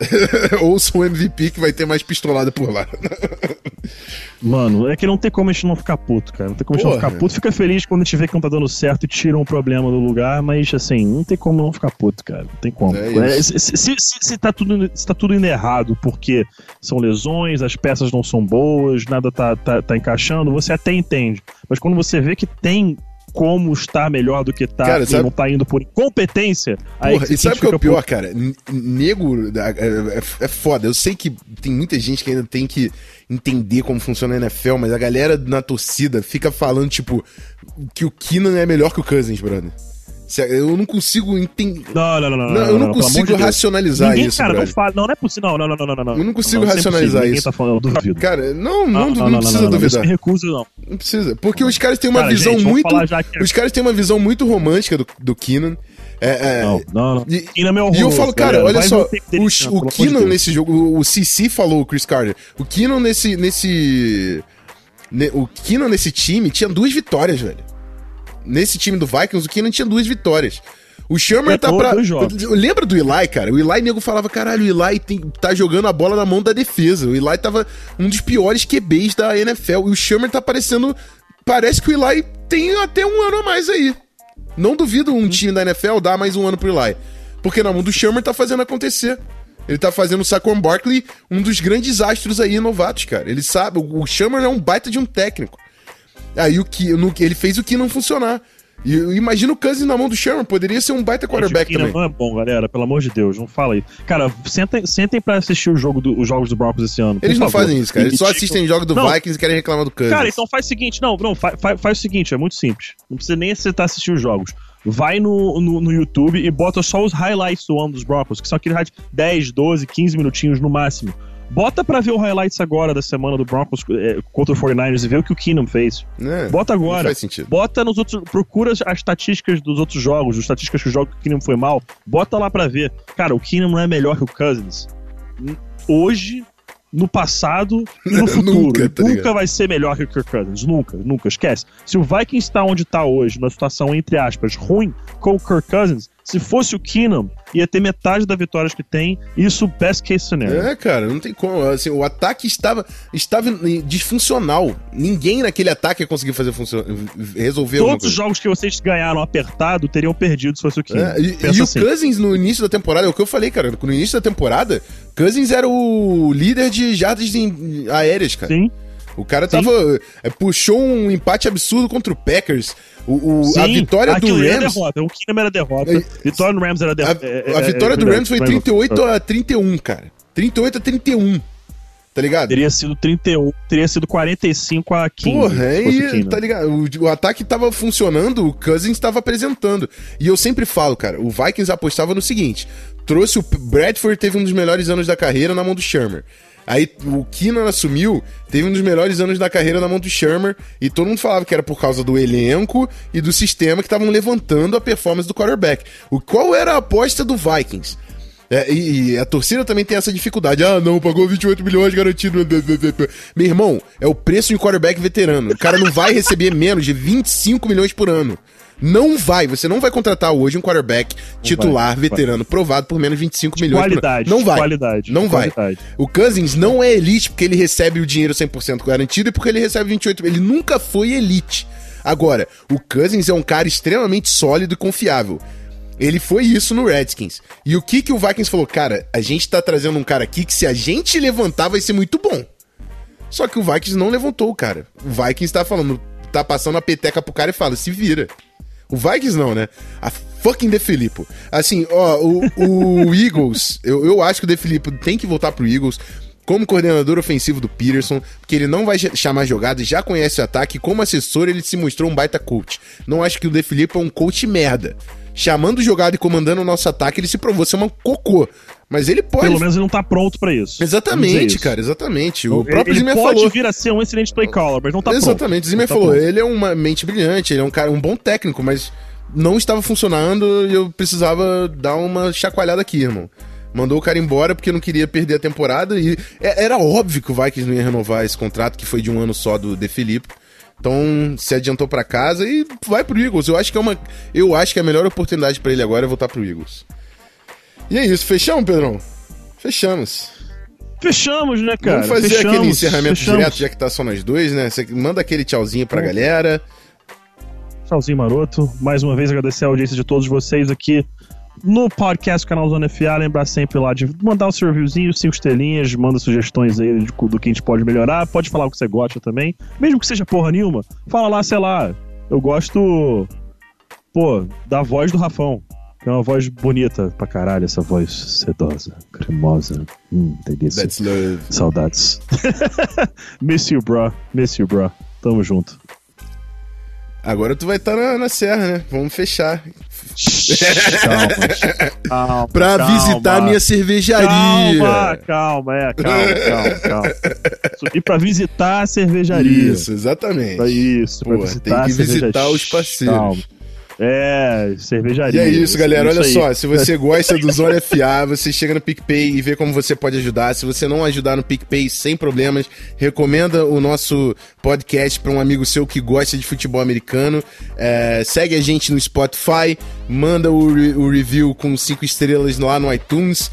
Ouça o MVP que vai ter mais pistolada por lá. Mano, é que não tem como a gente não ficar puto, cara. Não tem como a gente não ficar puto. Fica feliz quando a gente vê que não tá dando certo e tira um problema do lugar, mas assim, não tem como não ficar puto, cara. Não tem como. É é, se, se, se, se, tá tudo, se tá tudo indo errado porque são lesões, as peças não são boas, nada tá, tá, tá encaixando, você até entende. Mas quando você vê que tem como estar melhor do que tá cara, e sabe... não tá indo por incompetência. Porra, e sabe o que é o pior, por... cara? Nego é, é, é, foda. Eu sei que tem muita gente que ainda tem que entender como funciona a NFL, mas a galera na torcida fica falando, tipo, que o Keenan é melhor que o Cousins, brother. Eu não consigo entender. Não, não, não, não. eu não, consigo racionalizar isso. Cara, não, fala, não, não é possível. Não, não, não, não, não. Eu não consigo racionalizar isso. Tá falando, eu duvido. Cara, não, não, não, não precisa duvidar. Não, recuso, não. Não precisa. Porque os caras têm uma cara, visão muito. Que... Os caras têm uma visão muito romântica do, do Keenan. É, é, não, não, não. E, Keenan é meu E eu falo, cara, galera, olha só, o, o Keenan de nesse jogo, o CC falou, o Chris Carter, o Keenan nesse, nesse, o Keenan nesse time tinha duas vitórias, velho. Nesse time do Vikings, o Keenan tinha duas vitórias. O Sherman tá pra. Lembra do Eli, cara? O Eli nego falava: caralho, o Eli tem... tá jogando a bola na mão da defesa. O Eli tava um dos piores QBs da NFL. E o Sherman tá parecendo. Parece que o Eli tem até um ano a mais aí. Não duvido um time da NFL dar mais um ano pro Eli. Porque na mão do Sherman tá fazendo acontecer. Ele tá fazendo o Saquon Barkley um dos grandes astros aí novatos, cara. Ele sabe, o Sherman é um baita de um técnico. Aí o que ele fez o que não funcionar. E imagina o Cousins na mão do Sherman, poderia ser um baita quarterback também. Não é bom, galera, pelo amor de Deus, não fala aí. Cara, sentem, sentem pra assistir o jogo do, os jogos do Broncos esse ano. Eles não favor. fazem isso, cara. Eles só assistem jogos do não. Vikings e querem reclamar do Cousins. Cara, então faz o seguinte, não, não, faz, faz, faz o seguinte, é muito simples. Não precisa nem aceitar assistir os jogos. Vai no, no, no, YouTube e bota só os highlights do ano dos Broncos, que são aqueles highlights 10, 12, 15 minutinhos no máximo. Bota pra ver o highlights agora da semana do Broncos é, contra o 49ers e ver o que o Keenum fez. É, Bota agora. faz sentido. Bota nos outros. Procura as estatísticas dos outros jogos, as estatísticas que o jogo que o Keenum foi mal. Bota lá pra ver. Cara, o Keenum não é melhor que o Cousins. Hoje, no passado e no futuro. nunca, tá nunca vai ser melhor que o Kirk Cousins. Nunca, nunca. Esquece. Se o Vikings está onde está hoje, numa situação, entre aspas, ruim com o Kirk Cousins, se fosse o Keenum, ia ter metade das vitórias que tem. Isso, best case scenario. É, cara, não tem como. Assim, o ataque estava, estava disfuncional. Ninguém naquele ataque ia conseguir fazer funcionar, resolver Todos os jogos que vocês ganharam apertado teriam perdido se fosse o Keenum. É, e, e assim. o Cousins no início da temporada, é o que eu falei, cara. No início da temporada, Cousins era o líder de jardas aéreas, cara. Sim. O cara tava. É, puxou um empate absurdo contra o Packers. O, o Sim, a vitória do Rams. Derrota. O Keenum era derrota. É, vitória do Rams era derrota. A, a, vitória é, do Rams foi 38 a 31, cara. 38 a 31. Tá ligado? Teria sido 31, teria sido 45 a 15. Porra, aí, tá ligado? O, o ataque tava funcionando, o Cousins tava apresentando. E eu sempre falo, cara, o Vikings apostava no seguinte: trouxe o Bradford, teve um dos melhores anos da carreira na mão do Shermer. Aí o Keenan assumiu, teve um dos melhores anos da carreira na mão do Shermer, e todo mundo falava que era por causa do elenco e do sistema que estavam levantando a performance do quarterback. O qual era a aposta do Vikings? É, e, e a torcida também tem essa dificuldade. Ah, não, pagou 28 milhões garantido. Meu irmão, é o preço de um quarterback veterano. O cara não vai receber menos de 25 milhões por ano. Não vai, você não vai contratar hoje um quarterback titular, vai. veterano, provado por menos de 25 milhões qualidade, por. Não vai. qualidade, não vai. qualidade. O Cousins não é elite porque ele recebe o dinheiro 100% garantido e porque ele recebe 28. Ele nunca foi elite. Agora, o Cousins é um cara extremamente sólido e confiável. Ele foi isso no Redskins. E o que que o Vikings falou? Cara, a gente tá trazendo um cara aqui que se a gente levantar vai ser muito bom. Só que o Vikings não levantou o cara. O Vikings tá falando, tá passando a peteca pro cara e fala, se vira. O Vikings não, né? A fucking De Filippo. Assim, ó, o, o Eagles, eu, eu acho que o De Filippo tem que voltar pro Eagles como coordenador ofensivo do Peterson, porque ele não vai ch- chamar jogadas, já conhece o ataque, como assessor ele se mostrou um baita coach. Não acho que o De Filippo é um coach merda. Chamando jogada e comandando o nosso ataque, ele se provou ser uma cocô. Mas ele pode. Pelo menos ele não tá pronto pra isso. Exatamente, isso. cara, exatamente. O Ele- próprio ele Zimmer pode falou. vir a ser um excelente play caller, mas não tá pronto. Exatamente, o Zimmer tá falou, pronto. ele é uma mente brilhante, ele é um cara, um bom técnico, mas não estava funcionando e eu precisava dar uma chacoalhada aqui, irmão. Mandou o cara embora porque não queria perder a temporada e é- era óbvio que o Vikings não ia renovar esse contrato que foi de um ano só do De Filippo. Então, se adiantou pra casa e vai pro Eagles. Eu acho que é uma eu acho que a melhor oportunidade pra ele agora é voltar pro Eagles. E é isso, fechamos, Pedrão? Fechamos. Fechamos, né, cara? Vamos fazer Fechamos, aquele encerramento fechamos. direto, já que tá só nós dois, né? Você manda aquele tchauzinho pra galera. Tchauzinho, maroto. Mais uma vez agradecer a audiência de todos vocês aqui no podcast Canal Zona FA. Lembrar sempre lá de mandar o seu reviewzinho, cinco estrelinhas, manda sugestões aí de- do que a gente pode melhorar. Pode falar o que você gosta também. Mesmo que seja porra nenhuma, fala lá, sei lá. Eu gosto, pô, da voz do Rafão. Que é uma voz bonita pra caralho, essa voz sedosa, cremosa. Hum, delícia. That's love. Saudades. Miss you, bro. Miss you, bro. Tamo junto. Agora tu vai estar na, na serra, né? Vamos fechar. Calma. calma Pra calma. visitar a minha cervejaria. Calma, calma, é, calma, calma, calma. Subir pra visitar a cervejaria. Isso, exatamente. Pra isso, pra visitar tem que visitar os parceiros. É, E cervejaria. é isso, galera. Olha só, se você gosta do Zona FA, você chega no PicPay e vê como você pode ajudar. Se você não ajudar no PicPay, sem problemas, recomenda o nosso podcast para um amigo seu que gosta de futebol americano. É, segue a gente no Spotify, manda o, re- o review com cinco estrelas lá no iTunes.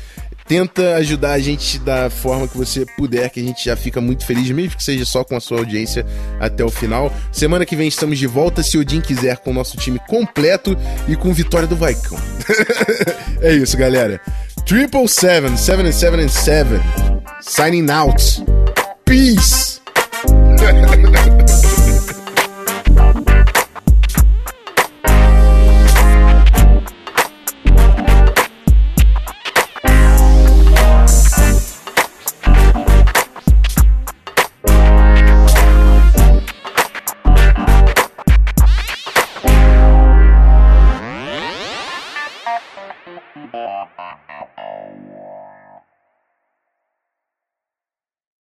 Tenta ajudar a gente da forma que você puder, que a gente já fica muito feliz, mesmo que seja só com a sua audiência até o final. Semana que vem estamos de volta, se o Odin quiser, com o nosso time completo e com vitória do Vaicão. é isso, galera. Triple Seven, Seven Seven Seven. Signing out. Peace.